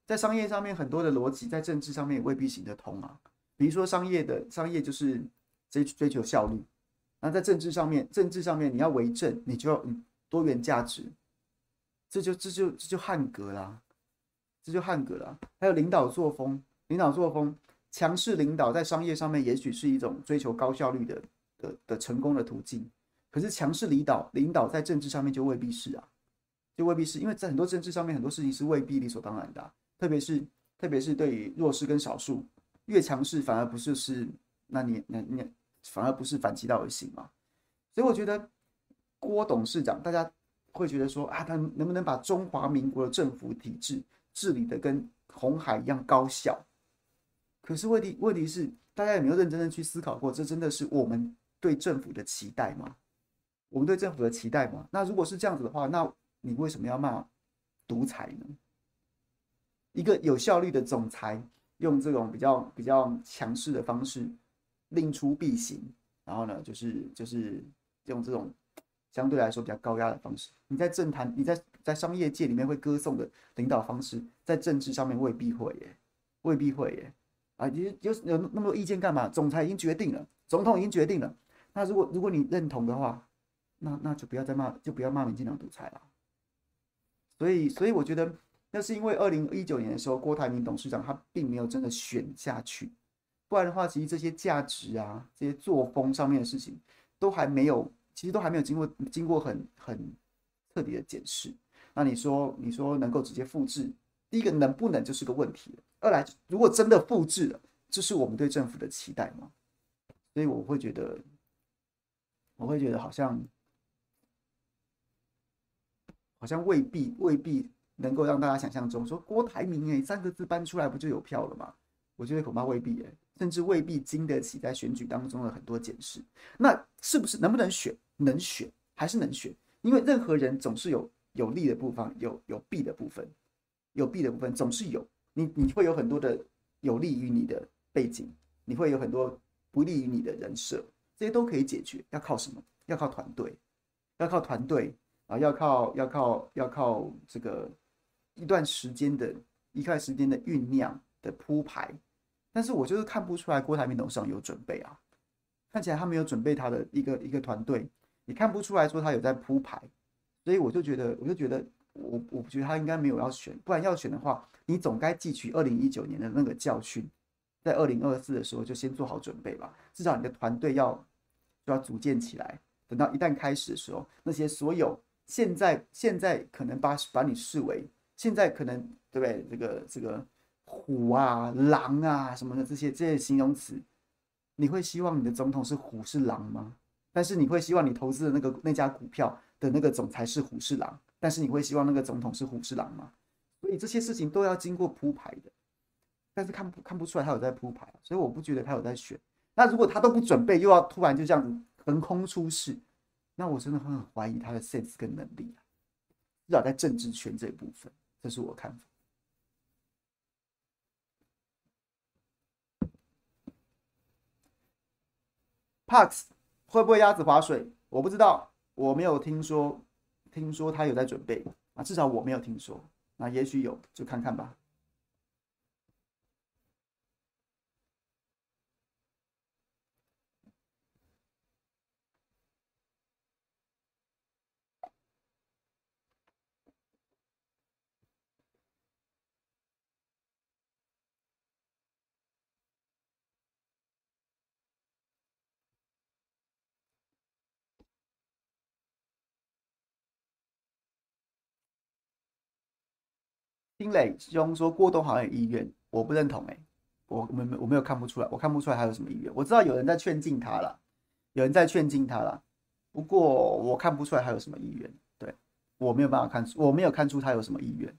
在商业上面很多的逻辑，在政治上面也未必行得通啊。比如说商业的商业就是追追求效率，那在政治上面，政治上面你要为政，你就要多元价值，这就这就这就汉格啦，这就汉格啦。还有领导作风，领导作风，强势领导在商业上面也许是一种追求高效率的的的成功的途径，可是强势领导领导在政治上面就未必是啊，就未必是，因为在很多政治上面很多事情是未必理所当然的。特别是，特别是对于弱势跟少数，越强势反而不是是，那你那你反而不是反其道而行嘛？所以我觉得郭董事长，大家会觉得说啊，他能不能把中华民国的政府体制治理的跟红海一样高效？可是问题问题是，大家有没有认真的去思考过，这真的是我们对政府的期待吗？我们对政府的期待吗？那如果是这样子的话，那你为什么要骂独裁呢？一个有效率的总裁，用这种比较比较强势的方式令出必行，然后呢，就是就是用这种相对来说比较高压的方式。你在政坛，你在在商业界里面会歌颂的领导方式，在政治上面未必会耶，未必会耶。啊，你有有那么多意见干嘛？总裁已经决定了，总统已经决定了。那如果如果你认同的话，那那就不要再骂，就不要骂民进党独裁了。所以所以我觉得。那是因为二零一九年的时候，郭台铭董事长他并没有真的选下去，不然的话，其实这些价值啊、这些作风上面的事情，都还没有，其实都还没有经过经过很很彻底的检视。那你说，你说能够直接复制，第一个能不能就是个问题。二来，如果真的复制了，这是我们对政府的期待吗？所以我会觉得，我会觉得好像好像未必未必。能够让大家想象中说郭台铭哎三个字搬出来不就有票了吗？我觉得恐怕未必哎，甚至未必经得起在选举当中的很多检视。那是不是能不能选？能选还是能选？因为任何人总是有有利的部分，有有弊的部分，有弊的部分总是有。你你会有很多的有利于你的背景，你会有很多不利于你的人设，这些都可以解决。要靠什么？要靠团队，要靠团队啊，要靠要靠要靠这个。一段时间的一段时间的酝酿的铺排，但是我就是看不出来郭台铭董事长有准备啊，看起来他没有准备他的一个一个团队，也看不出来说他有在铺排，所以我就觉得，我就觉得我我觉得他应该没有要选，不然要选的话，你总该汲取二零一九年的那个教训，在二零二四的时候就先做好准备吧，至少你的团队要就要组建起来，等到一旦开始的时候，那些所有现在现在可能把把你视为。现在可能对不对？这个这个虎啊、狼啊什么的这些这些形容词，你会希望你的总统是虎是狼吗？但是你会希望你投资的那个那家股票的那个总裁是虎是狼？但是你会希望那个总统是虎视狼吗？所以这些事情都要经过铺排的，但是看不看不出来他有在铺排，所以我不觉得他有在选。那如果他都不准备，又要突然就这样横空出世，那我真的会很怀疑他的 sense 跟能力，至少在政治圈这一部分。这是我看法。Parks 会不会鸭子划水？我不知道，我没有听说，听说他有在准备啊，至少我没有听说。那也许有，就看看吧。丁磊兄说郭董好像有意愿，我不认同哎、欸，我没我没有看不出来，我看不出来他有什么意愿。我知道有人在劝进他了，有人在劝进他了，不过我看不出来他有什么意愿。对，我没有办法看出，我没有看出他有什么意愿。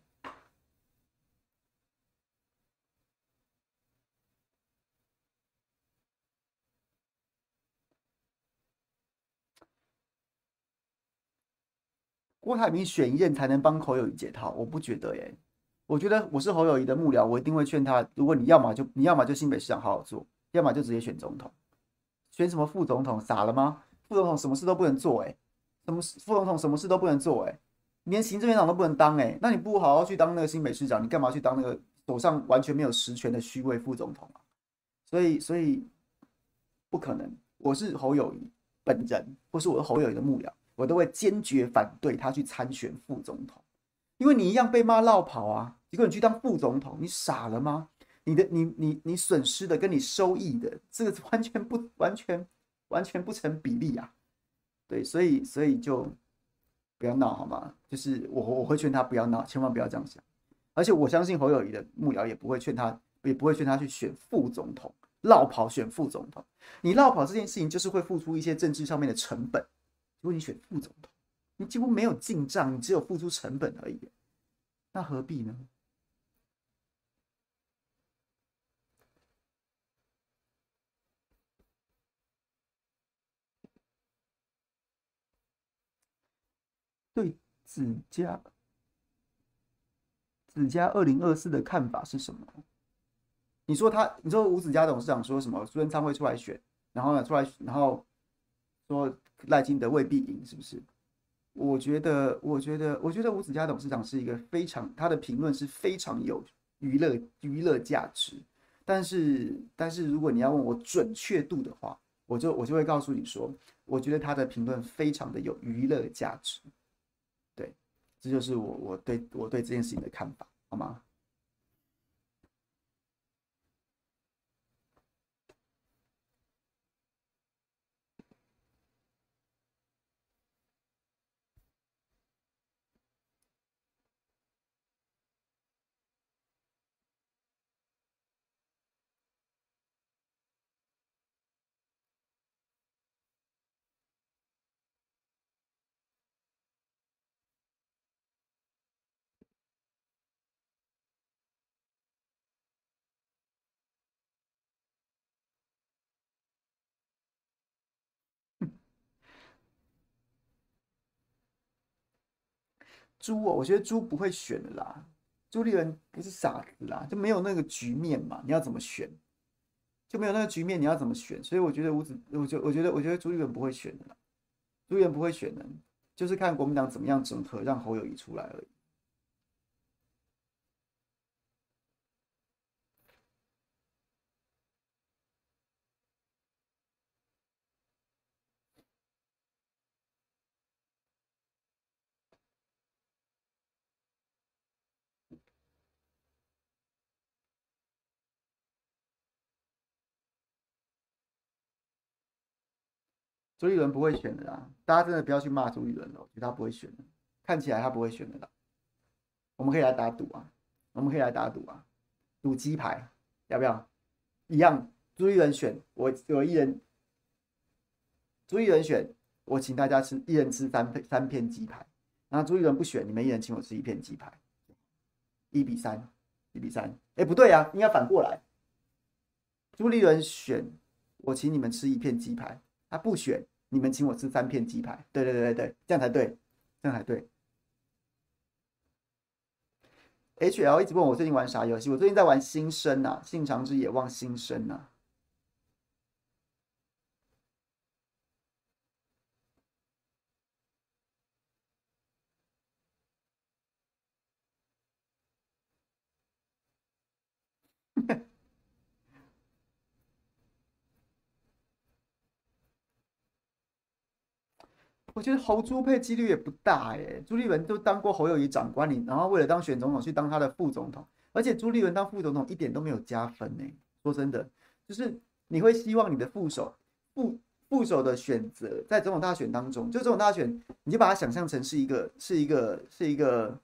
郭台铭选一任才能帮口友解套，我不觉得耶。我觉得我是侯友宜的幕僚，我一定会劝他：如果你要么就你要么就新北市长好好做，要么就直接选总统。选什么副总统？傻了吗？副总统什么事都不能做，哎，什么副总统什么事都不能做，哎，连行政院长都不能当，哎，那你不好好去当那个新北市长，你干嘛去当那个手上完全没有实权的虚位副总统啊？所以，所以不可能。我是侯友宜本人，或是我是侯友宜的幕僚。我都会坚决反对他去参选副总统，因为你一样被骂落跑啊！结果你去当副总统，你傻了吗？你的你你你损失的跟你收益的这个完全不完全完全不成比例啊！对，所以所以就不要闹好吗？就是我我会劝他不要闹，千万不要这样想。而且我相信侯友谊的幕僚也不会劝他，也不会劝他去选副总统，落跑选副总统。你落跑这件事情就是会付出一些政治上面的成本。如果你选副总统，你几乎没有进账，你只有付出成本而已，那何必呢？对子佳子佳二零二四的看法是什么？你说他，你说吴子嘉董事长说什么？苏贞昌会出来选，然后呢，出来，然后说。赖清德未必赢，是不是？我觉得，我觉得，我觉得吴子嘉董事长是一个非常，他的评论是非常有娱乐娱乐价值。但是，但是如果你要问我准确度的话，我就我就会告诉你说，我觉得他的评论非常的有娱乐价值。这就是我我对我对这件事情的看法，好吗？朱哦，我觉得朱不会选的啦。朱立伦不是傻子啦，就没有那个局面嘛。你要怎么选？就没有那个局面，你要怎么选？所以我觉得吴子，我觉我觉得我觉得朱立伦不会选的。朱立伦不会选的，就是看国民党怎么样整合，让侯友谊出来而已。朱立伦不会选的啦，大家真的不要去骂朱立伦了，我觉得他不会选的，看起来他不会选的啦。我们可以来打赌啊，我们可以来打赌啊，赌鸡排要不要？一样，朱立伦选，我我一人，朱立伦选，我请大家吃，一人吃三片三片鸡排。然后朱立伦不选，你们一人请我吃一片鸡排，一比三，一比三。哎，不对啊，应该反过来。朱立伦选，我请你们吃一片鸡排，他不选。你们请我吃三片鸡排，对对对对对，这样才对，这样才对。H L 一直问我最近玩啥游戏，我最近在玩新生啊，信长之野望新生啊。我觉得侯朱配几率也不大哎，朱立伦都当过侯友宜长官，你然后为了当选总统去当他的副总统，而且朱立伦当副总统一点都没有加分呢。说真的，就是你会希望你的副手副副手的选择在总统大选当中，就总统大选，你就把它想象成是一个是一个是一个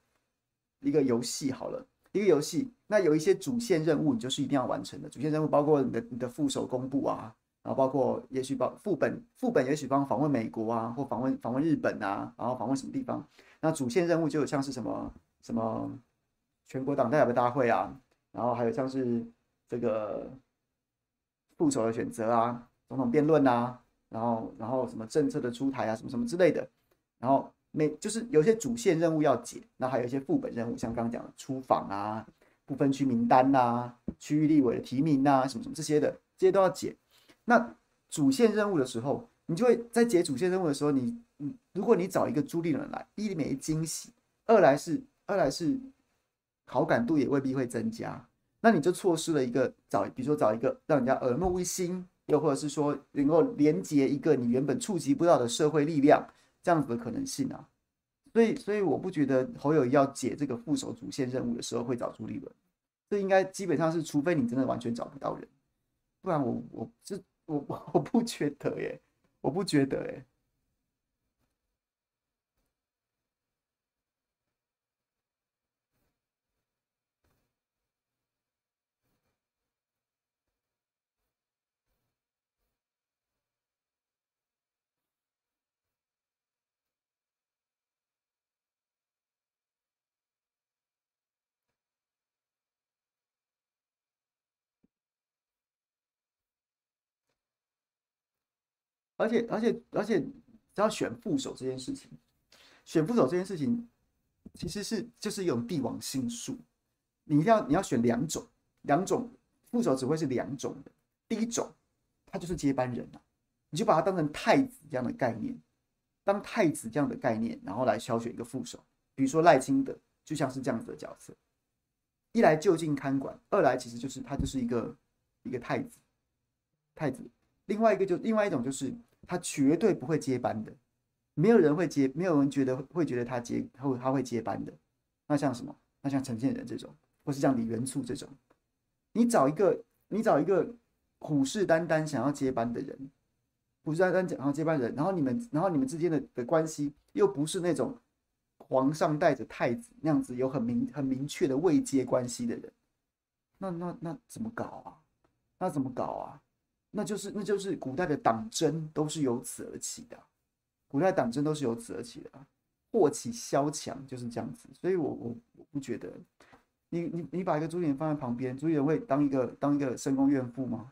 一个游戏好了。一个游戏，那有一些主线任务，你就是一定要完成的。主线任务包括你的你的副手公布啊，然后包括也许包副本副本，也许帮访问美国啊，或访问访问日本啊，然后访问什么地方。那主线任务就有像是什么什么全国党代表大会啊，然后还有像是这个副手的选择啊，总统辩论啊，然后然后什么政策的出台啊，什么什么之类的，然后。每就是有些主线任务要解，那还有一些副本任务，像刚刚讲的出访啊、不分区名单呐、啊、区域立委的提名、啊，什么什么这些的，这些都要解。那主线任务的时候，你就会在解主线任务的时候，你，你如果你找一个朱立伦来，一没惊喜，二来是二来是好感度也未必会增加，那你就错失了一个找，比如说找一个让人家耳目一新，又或者是说能够连接一个你原本触及不到的社会力量。这样子的可能性啊，所以所以我不觉得侯友要解这个副手主线任务的时候会找朱立伦，这应该基本上是，除非你真的完全找不到人，不然我我这我 我不觉得耶，我不觉得耶。而且而且而且，只要选副手这件事情，选副手这件事情，其实是就是一种帝王心术。你一定要你要选两种，两种副手只会是两种的。第一种，他就是接班人啊，你就把他当成太子这样的概念，当太子这样的概念，然后来挑选一个副手。比如说赖清德，就像是这样子的角色，一来就近看管，二来其实就是他就是一个一个太子，太子。另外一个就另外一种就是。他绝对不会接班的，没有人会接，没有人觉得会觉得他接他会他会接班的。那像什么？那像陈建仁这种，或是像李元簇这种，你找一个你找一个虎视眈眈想要接班的人，虎视眈眈想要接班人，然后你们然后你们之间的的关系又不是那种皇上带着太子那样子有很明很明确的位阶关系的人，那那那怎么搞啊？那怎么搞啊？那就是，那就是古代的党争都是由此而起的，古代党争都是由此而起的，祸起萧墙就是这样子。所以我我我不觉得，你你你把一个朱立伦放在旁边，朱立伦会当一个当一个深宫怨妇吗？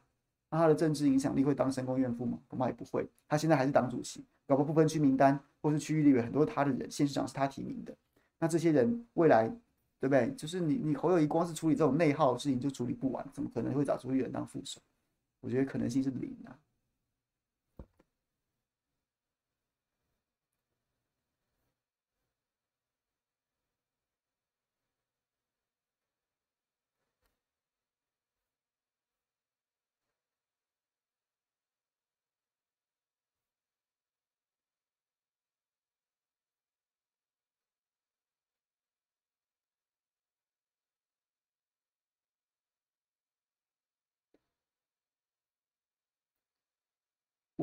那他的政治影响力会当深宫怨妇吗？恐怕也不会。他现在还是党主席，搞个不分区名单或是区域立委，很多他的人，县市长是他提名的。那这些人未来对不对？就是你你侯友谊光是处理这种内耗的事情就处理不完，怎么可能会找朱立伦当副手？我觉得可能性是零啊。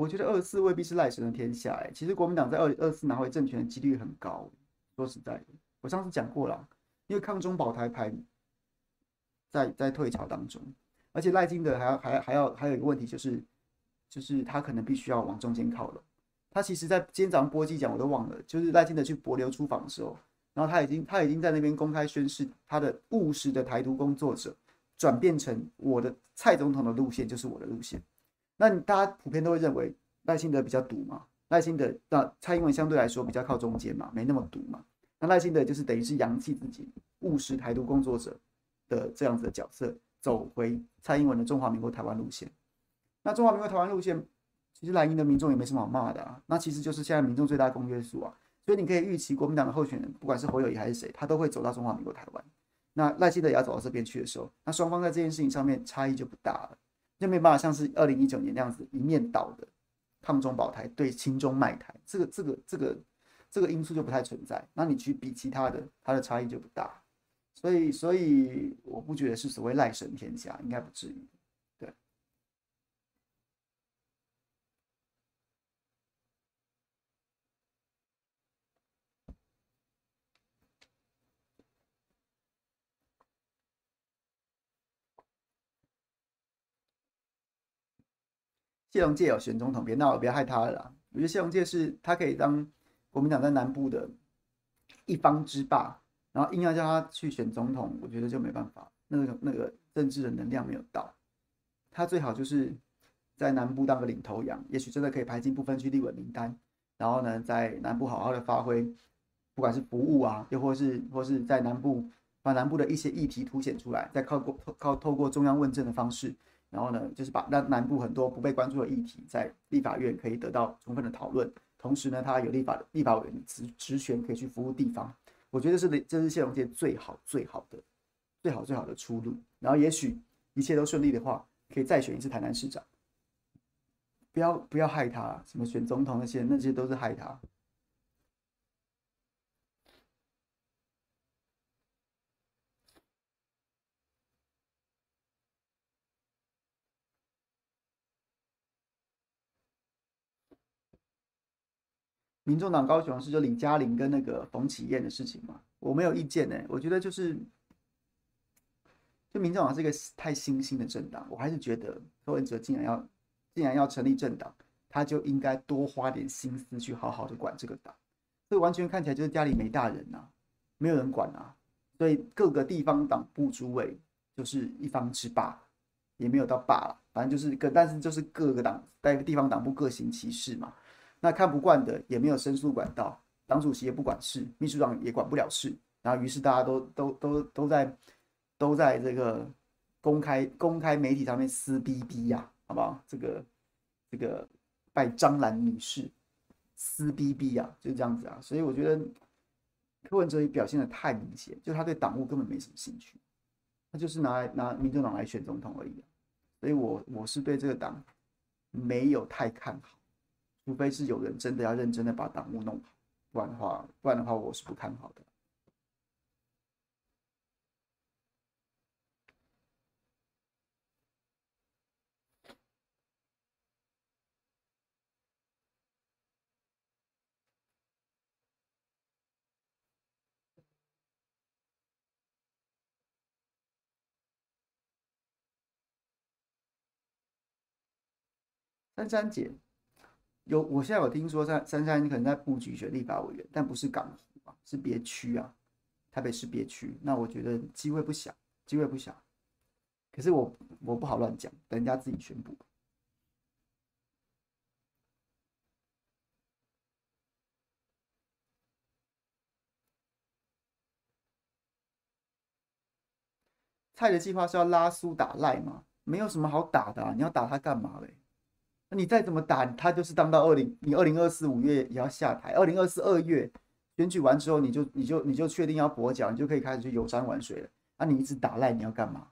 我觉得二四未必是赖神的天下，哎，其实国民党在二二四拿回政权的几率很高。说实在的，我上次讲过了，因为抗中保台牌在在退潮当中，而且赖金德还要还还要还有一个问题就是，就是他可能必须要往中间靠拢。他其实，在今天早上播机讲我都忘了，就是赖清德去帛琉出访的时候，然后他已经他已经在那边公开宣示，他的务实的台独工作者转变成我的蔡总统的路线就是我的路线。那大家普遍都会认为赖清德比较独嘛？赖清德那蔡英文相对来说比较靠中间嘛，没那么独嘛。那赖清德就是等于是扬弃自己务实台独工作者的这样子的角色，走回蔡英文的中华民国台湾路线。那中华民国台湾路线，其实蓝营的民众也没什么好骂的啊。那其实就是现在民众最大公约数啊。所以你可以预期国民党的候选人，不管是侯友宜还是谁，他都会走到中华民国台湾。那赖清德也要走到这边去的时候，那双方在这件事情上面差异就不大了。就没办法像是二零一九年那样子一面倒的抗中保台对亲中卖台，这个这个这个这个因素就不太存在。那你去比其他的，它的差异就不大。所以所以我不觉得是所谓赖神天下，应该不至于。对。谢龙介有选总统，别闹了，不要害他了啦。我觉得谢龙介是他可以当国民党在南部的一方之霸，然后硬要叫他去选总统，我觉得就没办法，那个那个政治的能量没有到。他最好就是在南部当个领头羊，也许真的可以排进不分区立委名单，然后呢，在南部好好的发挥，不管是服务啊，又或是或是在南部把南部的一些议题凸显出来，再靠过靠透过中央问政的方式。然后呢，就是把让南部很多不被关注的议题，在立法院可以得到充分的讨论。同时呢，他有立法立法委员的职职权，可以去服务地方。我觉得是这是谢龙介最好最好的最好最好的出路。然后也许一切都顺利的话，可以再选一次台南市长。不要不要害他，什么选总统那些那些都是害他。民众党高雄是就李嘉玲跟那个冯启燕的事情嘛，我没有意见呢。我觉得就是，就民众党是一个太新兴的政党，我还是觉得柯文哲既然要既然要成立政党，他就应该多花点心思去好好的管这个党。这完全看起来就是家里没大人呐、啊，没有人管啊，所以各个地方党部主委就是一方之霸，也没有到霸了，反正就是各，但是就是各个党在地方党部各行其事嘛。那看不惯的也没有申诉管道，党主席也不管事，秘书长也管不了事，然后于是大家都都都都在都在这个公开公开媒体上面撕逼逼呀，好不好？这个这个拜张兰女士撕逼逼呀，就是这样子啊。所以我觉得柯文哲也表现的太明显，就他对党务根本没什么兴趣，他就是拿来拿民众党来选总统而已。所以我我是对这个党没有太看好。除非是有人真的要认真的把党务弄好，不然的话，不然的话，我是不看好的。珊珊姐。有，我现在有听说在珊珊可能在布局选立法委员，但不是港府啊，是别区啊，台北市别区。那我觉得机会不小，机会不小。可是我我不好乱讲，等人家自己宣布。蔡的计划是要拉苏打赖吗？没有什么好打的，你要打他干嘛嘞？你再怎么打，他就是当到二零，你二零二四五月也要下台，二零二四二月选举完之后，你就你就你就确定要跛脚，你就可以开始去游山玩水了。那、啊、你一直打赖，你要干嘛？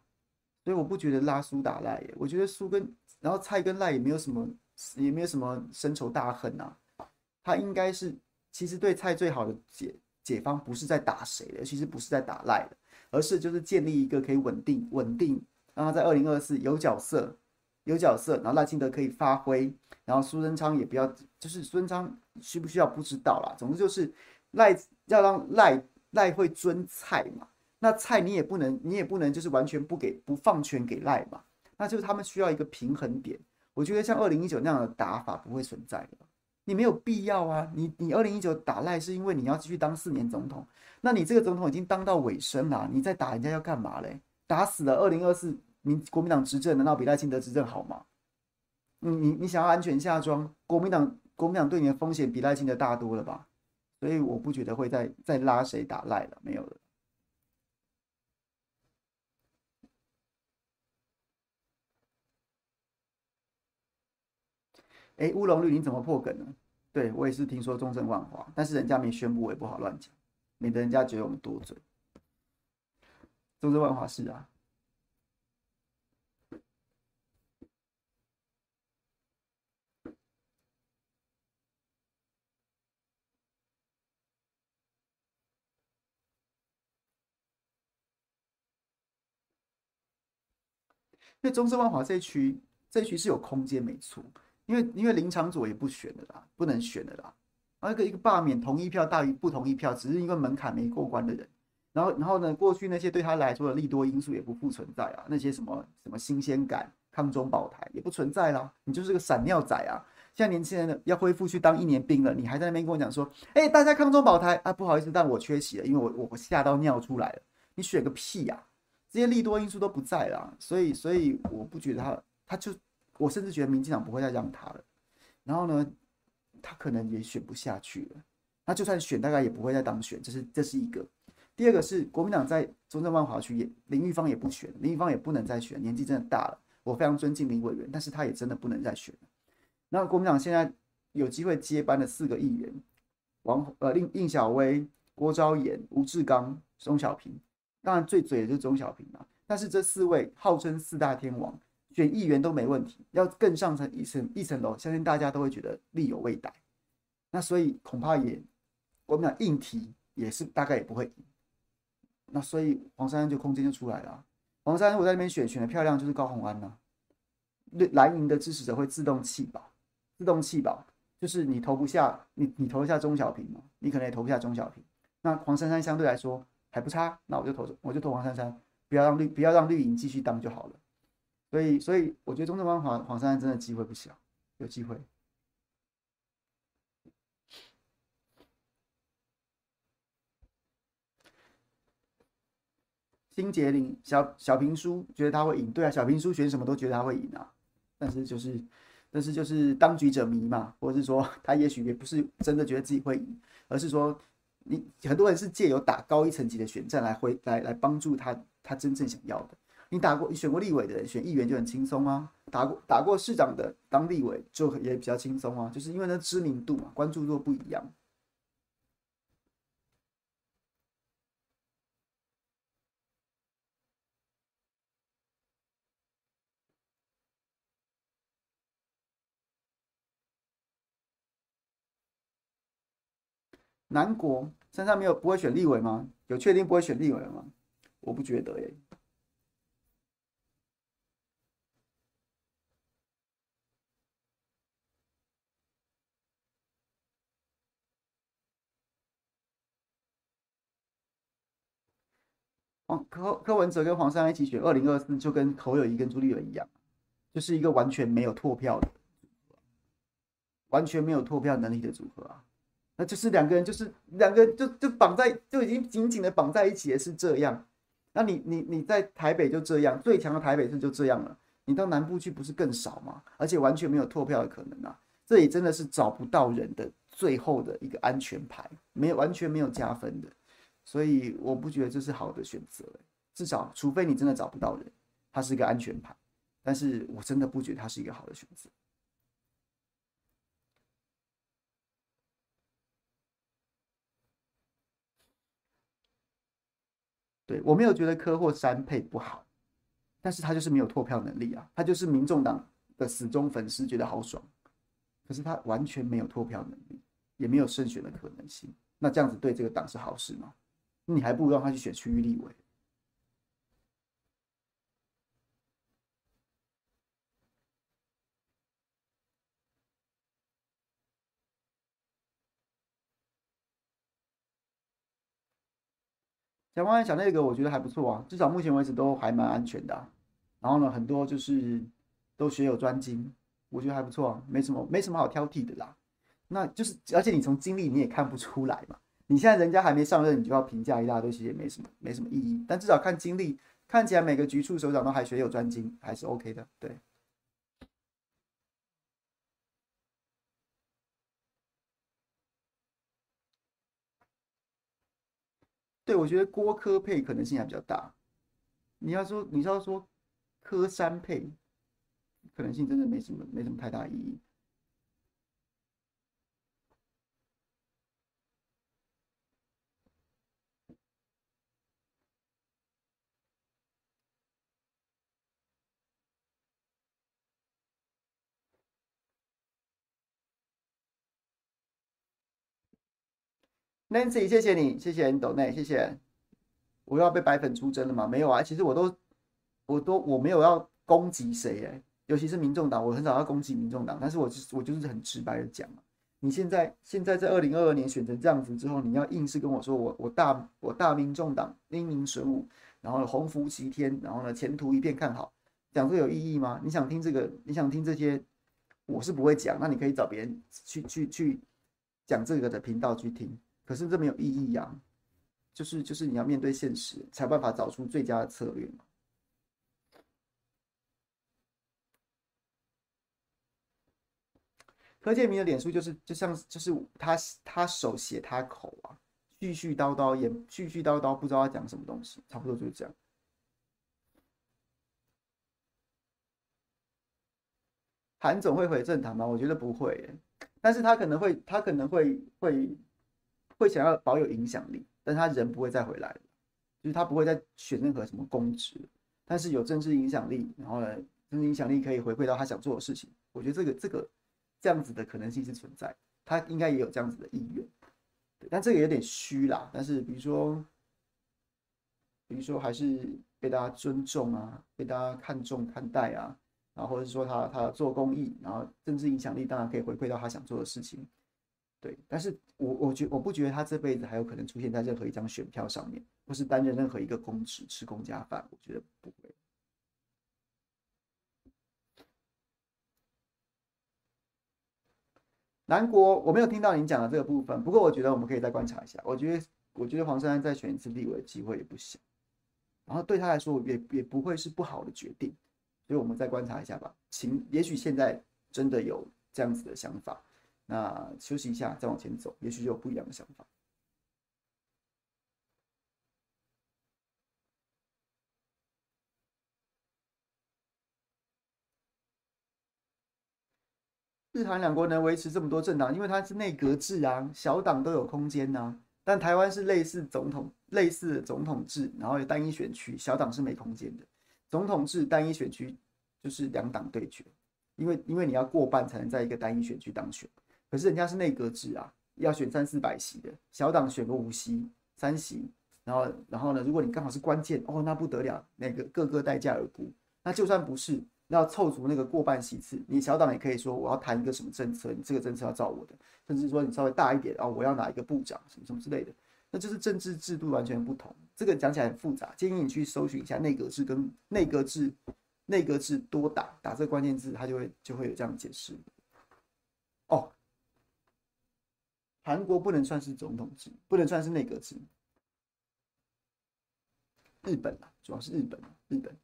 所以我不觉得拉苏打赖耶，我觉得苏跟然后蔡跟赖也没有什么也没有什么深仇大恨呐、啊。他应该是其实对蔡最好的解解方不是在打谁的，其实不是在打赖的，而是就是建立一个可以稳定稳定，让他在二零二四有角色。有角色，然后赖清德可以发挥，然后苏贞昌也不要，就是苏贞昌需不需要不知道啦。总之就是赖要让赖赖会尊蔡嘛，那蔡你也不能，你也不能就是完全不给不放权给赖嘛，那就是他们需要一个平衡点。我觉得像二零一九那样的打法不会存在的，你没有必要啊。你你二零一九打赖是因为你要继续当四年总统，那你这个总统已经当到尾声了，你再打人家要干嘛嘞？打死了二零二四。民国民党执政难道比赖清德执政好吗？你你你想要安全下庄，国民党国民党对你的风险比赖清德大多了吧？所以我不觉得会再再拉谁打赖了，没有了。哎，乌龙绿你怎么破梗呢？对，我也是听说中正万华，但是人家没宣布，我也不好乱讲，免得人家觉得我们多嘴。中正万华是啊。因为中正万华这一区，这一区是有空间没错。因为因为林场佐也不选的啦，不能选的啦。那个一个罢免同意票大于不同意票，只是因为门槛没过关的人。然后然后呢，过去那些对他来说的利多因素也不复存在啊。那些什么什么新鲜感，抗中保台，也不存在啦。你就是个闪尿仔啊！现在年轻人要恢复去当一年兵了，你还在那边跟我讲说，哎，大家抗中保台啊？不好意思，但我缺席了，因为我我吓到尿出来了。你选个屁呀！这些利多因素都不在了，所以所以我不觉得他，他就我甚至觉得民进党不会再让他了。然后呢，他可能也选不下去了。他就算选，大概也不会再当选。这是这是一个。第二个是国民党在中正万华区也林玉芳也不选，林玉芳也不能再选，年纪真的大了。我非常尊敬林委员，但是他也真的不能再选。那国民党现在有机会接班的四个议员，王呃应应小薇、郭昭岩、吴志刚、钟小平。当然最嘴的就是钟小平了，但是这四位号称四大天王，选议员都没问题，要更上层一层一层楼，相信大家都会觉得力有未逮。那所以恐怕也，我们讲硬提也是大概也不会赢。那所以黄珊珊就空间就出来了。黄珊珊我在那边选选的漂亮，就是高虹安呐。对蓝营的支持者会自动弃保，自动弃保就是你投不下，你你投一下钟小平嘛，你可能也投不下钟小平。那黄珊珊相对来说。还不差，那我就投，我就投黄珊珊，不要让绿，不要让绿营继续当就好了。所以，所以我觉得中正万华黄珊珊真的机会不小，有机会。新杰林小小平叔觉得他会赢，对啊，小平叔选什么都觉得他会赢啊。但是就是，但是就是当局者迷嘛，或者是说 他也许也不是真的觉得自己会赢，而是说。你很多人是借由打高一层级的选战来回来来帮助他他真正想要的。你打过你选过立委的人选议员就很轻松啊，打过打过市长的当立委就也比较轻松啊，就是因为那知名度嘛，关注度不一样。南国身上没有不会选立委吗？有确定不会选立委吗？我不觉得耶。黄柯柯文哲跟黄珊一起选二零二四，就跟侯友谊跟朱立伦一样，就是一个完全没有拓票的，完全没有拓票能力的组合啊。那就是两个人，就是两个人就就绑在，就已经紧紧的绑在一起，也是这样。那你你你在台北就这样，最强的台北是就这样了。你到南部去不是更少吗？而且完全没有脱票的可能啊！这里真的是找不到人的最后的一个安全牌，没有完全没有加分的，所以我不觉得这是好的选择。至少，除非你真的找不到人，它是一个安全牌，但是我真的不觉得它是一个好的选择。对，我没有觉得科或三配不好，但是他就是没有拓票能力啊，他就是民众党的死忠粉丝觉得好爽，可是他完全没有拓票能力，也没有胜选的可能性。那这样子对这个党是好事吗？你还不如让他去选区域立委。小王想那个，我觉得还不错啊，至少目前为止都还蛮安全的。然后呢，很多就是都学有专精，我觉得还不错啊，没什么没什么好挑剔的啦。那就是，而且你从经历你也看不出来嘛。你现在人家还没上任，你就要评价一大堆，其实也没什么没什么意义。但至少看经历，看起来每个局处首长都还学有专精，还是 OK 的，对。对，我觉得郭科配可能性还比较大。你要说，你要说科三配，可能性真的没什么，没什么太大意义。Nancy，谢谢你，谢谢你抖内，谢谢。我要被白粉出征了吗？没有啊，其实我都，我都我没有要攻击谁哎，尤其是民众党，我很少要攻击民众党，但是我我就是很直白的讲嘛。你现在现在在二零二二年选成这样子之后，你要硬是跟我说我我大我大民众党英明神武，然后鸿福齐天，然后呢前途一片看好，讲这个有意义吗？你想听这个？你想听这些？我是不会讲，那你可以找别人去去去讲这个的频道去听。可是这没有意义呀、就是就是你要面对现实，才有办法找出最佳的策略嘛。柯建铭的脸书就是就像就是他他手写他口啊，絮絮叨叨也絮絮叨叨，不知道要讲什么东西，差不多就是这样。韩总会回正堂吗？我觉得不会耶，但是他可能会，他可能会会会想要保有影响力，但他人不会再回来，就是他不会再选任何什么公职，但是有政治影响力，然后呢，政治影响力可以回馈到他想做的事情。我觉得这个这个这样子的可能性是存在，他应该也有这样子的意愿，但这个有点虚啦。但是比如说，比如说还是被大家尊重啊，被大家看重看待啊。然后或者是说他他做公益，然后政治影响力当然可以回馈到他想做的事情，对。但是我我觉我不觉得他这辈子还有可能出现在任何一张选票上面，或是担任任何一个公职吃公家饭，我觉得不会。南国我没有听到您讲的这个部分，不过我觉得我们可以再观察一下。我觉得我觉得黄珊珊再选一次立委的机会也不小，然后对他来说也也不会是不好的决定。所以我们再观察一下吧，请，也许现在真的有这样子的想法，那休息一下再往前走，也许就有不一样的想法。日韩两国能维持这么多政党，因为它是内阁制啊，小党都有空间呐、啊。但台湾是类似总统，类似的总统制，然后有单一选区，小党是没空间的。总统制单一选区就是两党对决，因为因为你要过半才能在一个单一选区当选，可是人家是内阁制啊，要选三四百席的，小党选个五席、三席，然后然后呢，如果你刚好是关键哦，那不得了，那个各个代价而沽。那就算不是，要凑足那个过半席次，你小党也可以说我要谈一个什么政策，你这个政策要照我的，甚至说你稍微大一点啊、哦，我要哪一个部长什么什么之类的。那就是政治制度完全不同，这个讲起来很复杂，建议你去搜寻一下内阁制跟内阁制、内阁制多打打这个关键字，它就会就会有这样解释。哦，韩国不能算是总统制，不能算是内阁制。日本啊，主要是日本，日本。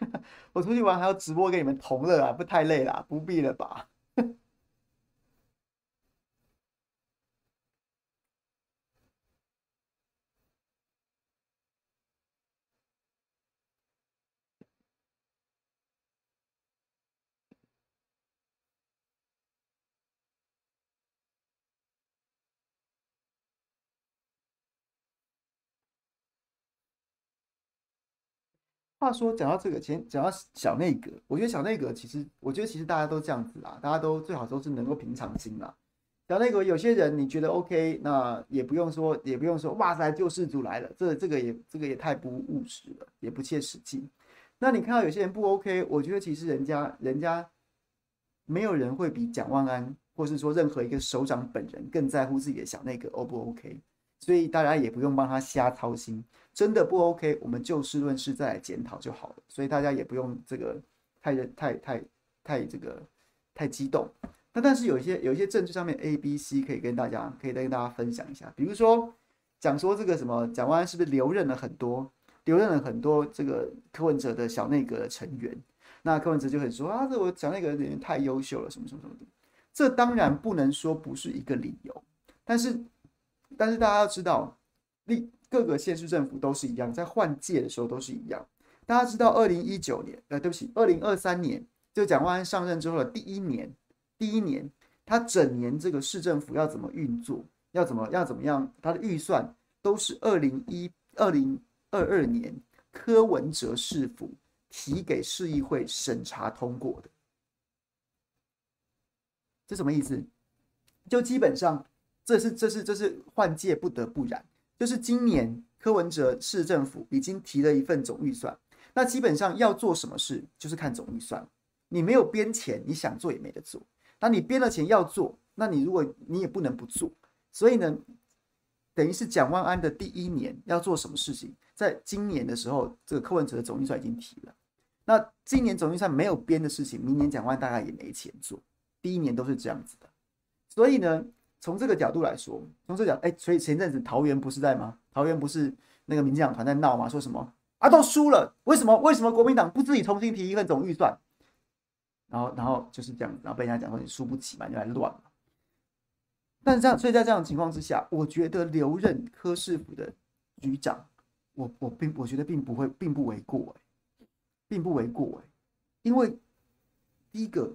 我出去玩还要直播给你们同乐啊，不太累啦？不必了吧？话说，讲到这个，前讲到小内阁，我觉得小内阁其实，我觉得其实大家都这样子啦，大家都最好都是能够平常心啦。小内阁有些人你觉得 OK，那也不用说，也不用说，哇塞，救世主来了，这这个也这个也太不务实了，也不切实际。那你看到有些人不 OK，我觉得其实人家人家没有人会比蒋万安，或是说任何一个首长本人更在乎自己的小内阁 O 不 OK，所以大家也不用帮他瞎操心。真的不 OK，我们就事论事再来检讨就好了。所以大家也不用这个太太太太这个太激动。那但是有一些有一些证据上面 A、B、C 可以跟大家可以再跟大家分享一下。比如说讲说这个什么蒋万安是不是留任了很多留任了很多这个柯文哲的小内阁的成员？那柯文哲就很说啊，这我小内阁的人太优秀了，什么什么什么的。这当然不能说不是一个理由，但是但是大家要知道。立各个县市政府都是一样，在换届的时候都是一样。大家知道，二零一九年，呃，对不起，二零二三年，就蒋万安上任之后的第一年，第一年，他整年这个市政府要怎么运作，要怎么要怎么样，他的预算都是二零一二零二二年柯文哲市府提给市议会审查通过的。这什么意思？就基本上，这是这是这是换届不得不然，就是今年柯文哲市政府已经提了一份总预算。那基本上要做什么事，就是看总预算。你没有编钱，你想做也没得做。那你编了钱要做，那你如果你也不能不做。所以呢，等于是蒋万安的第一年要做什么事情，在今年的时候，这个柯文哲的总预算已经提了。那今年总预算没有编的事情，明年蒋万大概也没钱做。第一年都是这样子的。所以呢，从这个角度来说，从这角，哎，所以前阵子桃园不是在吗？桃园不是那个民进党团在闹吗？说什么？啊，都输了，为什么？为什么国民党不自己重新提一份总预算？然后，然后就是这样，然后被人家讲说你输不起嘛，你来乱嘛。但是这样，所以在这样的情况之下，我觉得留任柯市府的局长，我我并我觉得并不会，并不为过哎，并不为过哎，因为第一个，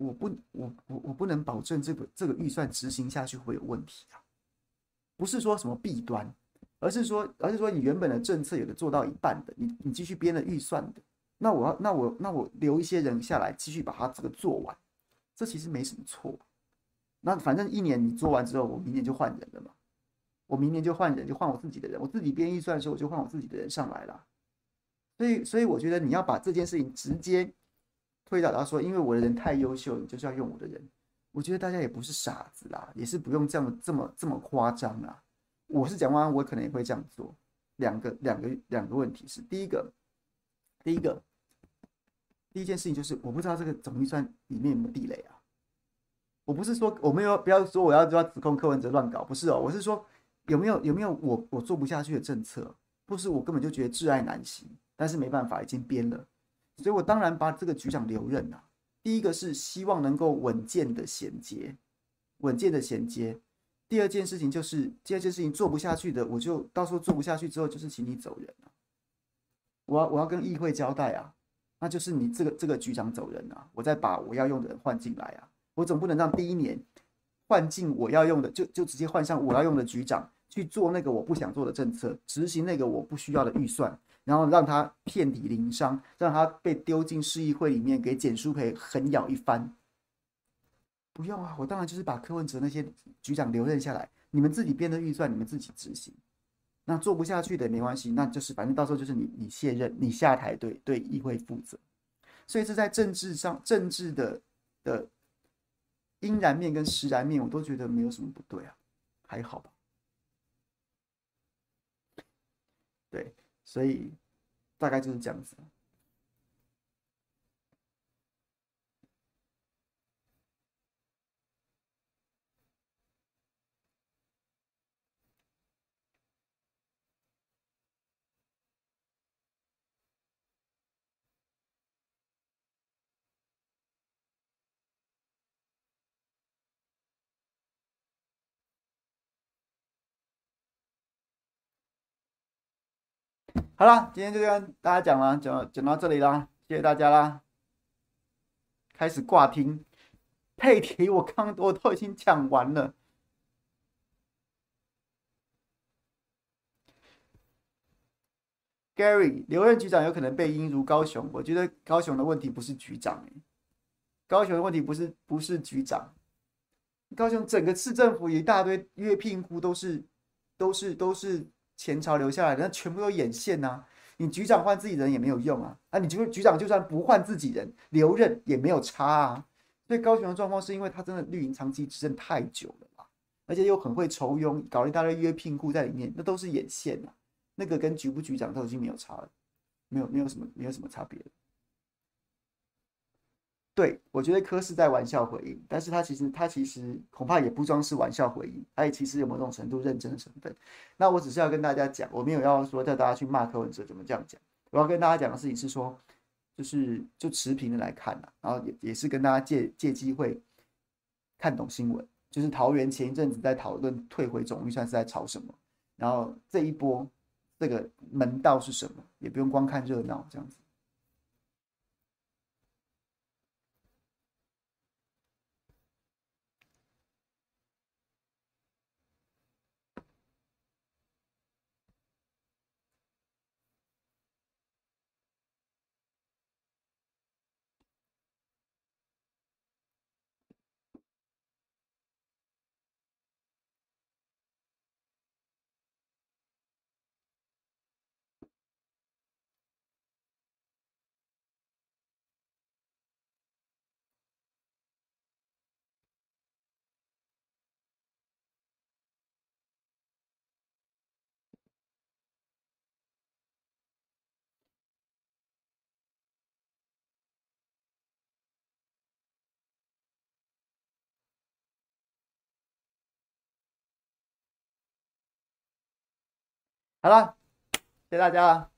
我不我我我不能保证这个这个预算执行下去会有问题啊，不是说什么弊端。而是说，而是说，你原本的政策有的做到一半的，你你继续编了预算的，那我要，那我那我留一些人下来继续把它这个做完，这其实没什么错。那反正一年你做完之后，我明年就换人了嘛，我明年就换人，就换我自己的人，我自己编预算的时候，我就换我自己的人上来了。所以，所以我觉得你要把这件事情直接推导到说，因为我的人太优秀，你就是要用我的人。我觉得大家也不是傻子啦，也是不用这么这么这么夸张啦。我是讲完，我可能也会这样做。两个两个两个问题是：第一个，第一个，第一件事情就是我不知道这个总预算里面有没有地雷啊。我不是说我没有不要说我要就要指控柯文哲乱搞，不是哦，我是说有没有有没有我我做不下去的政策，或是我根本就觉得挚爱难行，但是没办法已经编了，所以我当然把这个局长留任了。第一个是希望能够稳健的衔接，稳健的衔接。第二件事情就是，第二件事情做不下去的，我就到时候做不下去之后，就是请你走人了。我要我要跟议会交代啊，那就是你这个这个局长走人啊，我再把我要用的人换进来啊。我总不能让第一年换进我要用的，就就直接换上我要用的局长去做那个我不想做的政策，执行那个我不需要的预算，然后让他遍体鳞伤，让他被丢进市议会里面给简书培狠咬一番。不用啊，我当然就是把柯文哲那些局长留任下来，你们自己编的预算，你们自己执行。那做不下去的也没关系，那就是反正到时候就是你你卸任，你下台对对议会负责。所以这在政治上政治的的阴然面跟实然面，我都觉得没有什么不对啊，还好吧。对，所以大概就是这样子。好了，今天就跟大家讲了，讲讲到这里啦，谢谢大家啦。开始挂听配题，我刚我都已经讲完了。Gary，留任局长有可能被阴如高雄，我觉得高雄的问题不是局长，高雄的问题不是不是局长，高雄整个市政府一大堆约聘户都是都是都是。前朝留下来的那全部都眼线呐、啊，你局长换自己人也没有用啊，啊，你局局长就算不换自己人留任也没有差啊。所以高雄的状况是因为他真的绿营长期执政太久了嘛，而且又很会酬庸，搞了一大堆约聘雇在里面，那都是眼线啊，那个跟局不局长都已经没有差了，没有没有什么没有什么差别了。对，我觉得柯是在玩笑回应，但是他其实他其实恐怕也不装是玩笑回应，他也其实有某种程度认真的成分。那我只是要跟大家讲，我没有要说叫大家去骂柯文哲，怎么这样讲？我要跟大家讲的事情是说，就是就持平的来看呐，然后也也是跟大家借借机会看懂新闻，就是桃园前一阵子在讨论退回总预算是在吵什么？然后这一波这个门道是什么，也不用光看热闹这样子。好了，谢谢大家。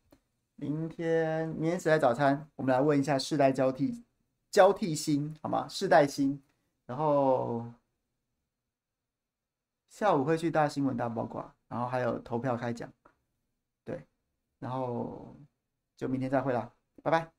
明天，明天时代早餐？我们来问一下世代交替，交替新好吗？世代新。然后下午会去大新闻大八卦，然后还有投票开奖。对，然后就明天再会啦，拜拜。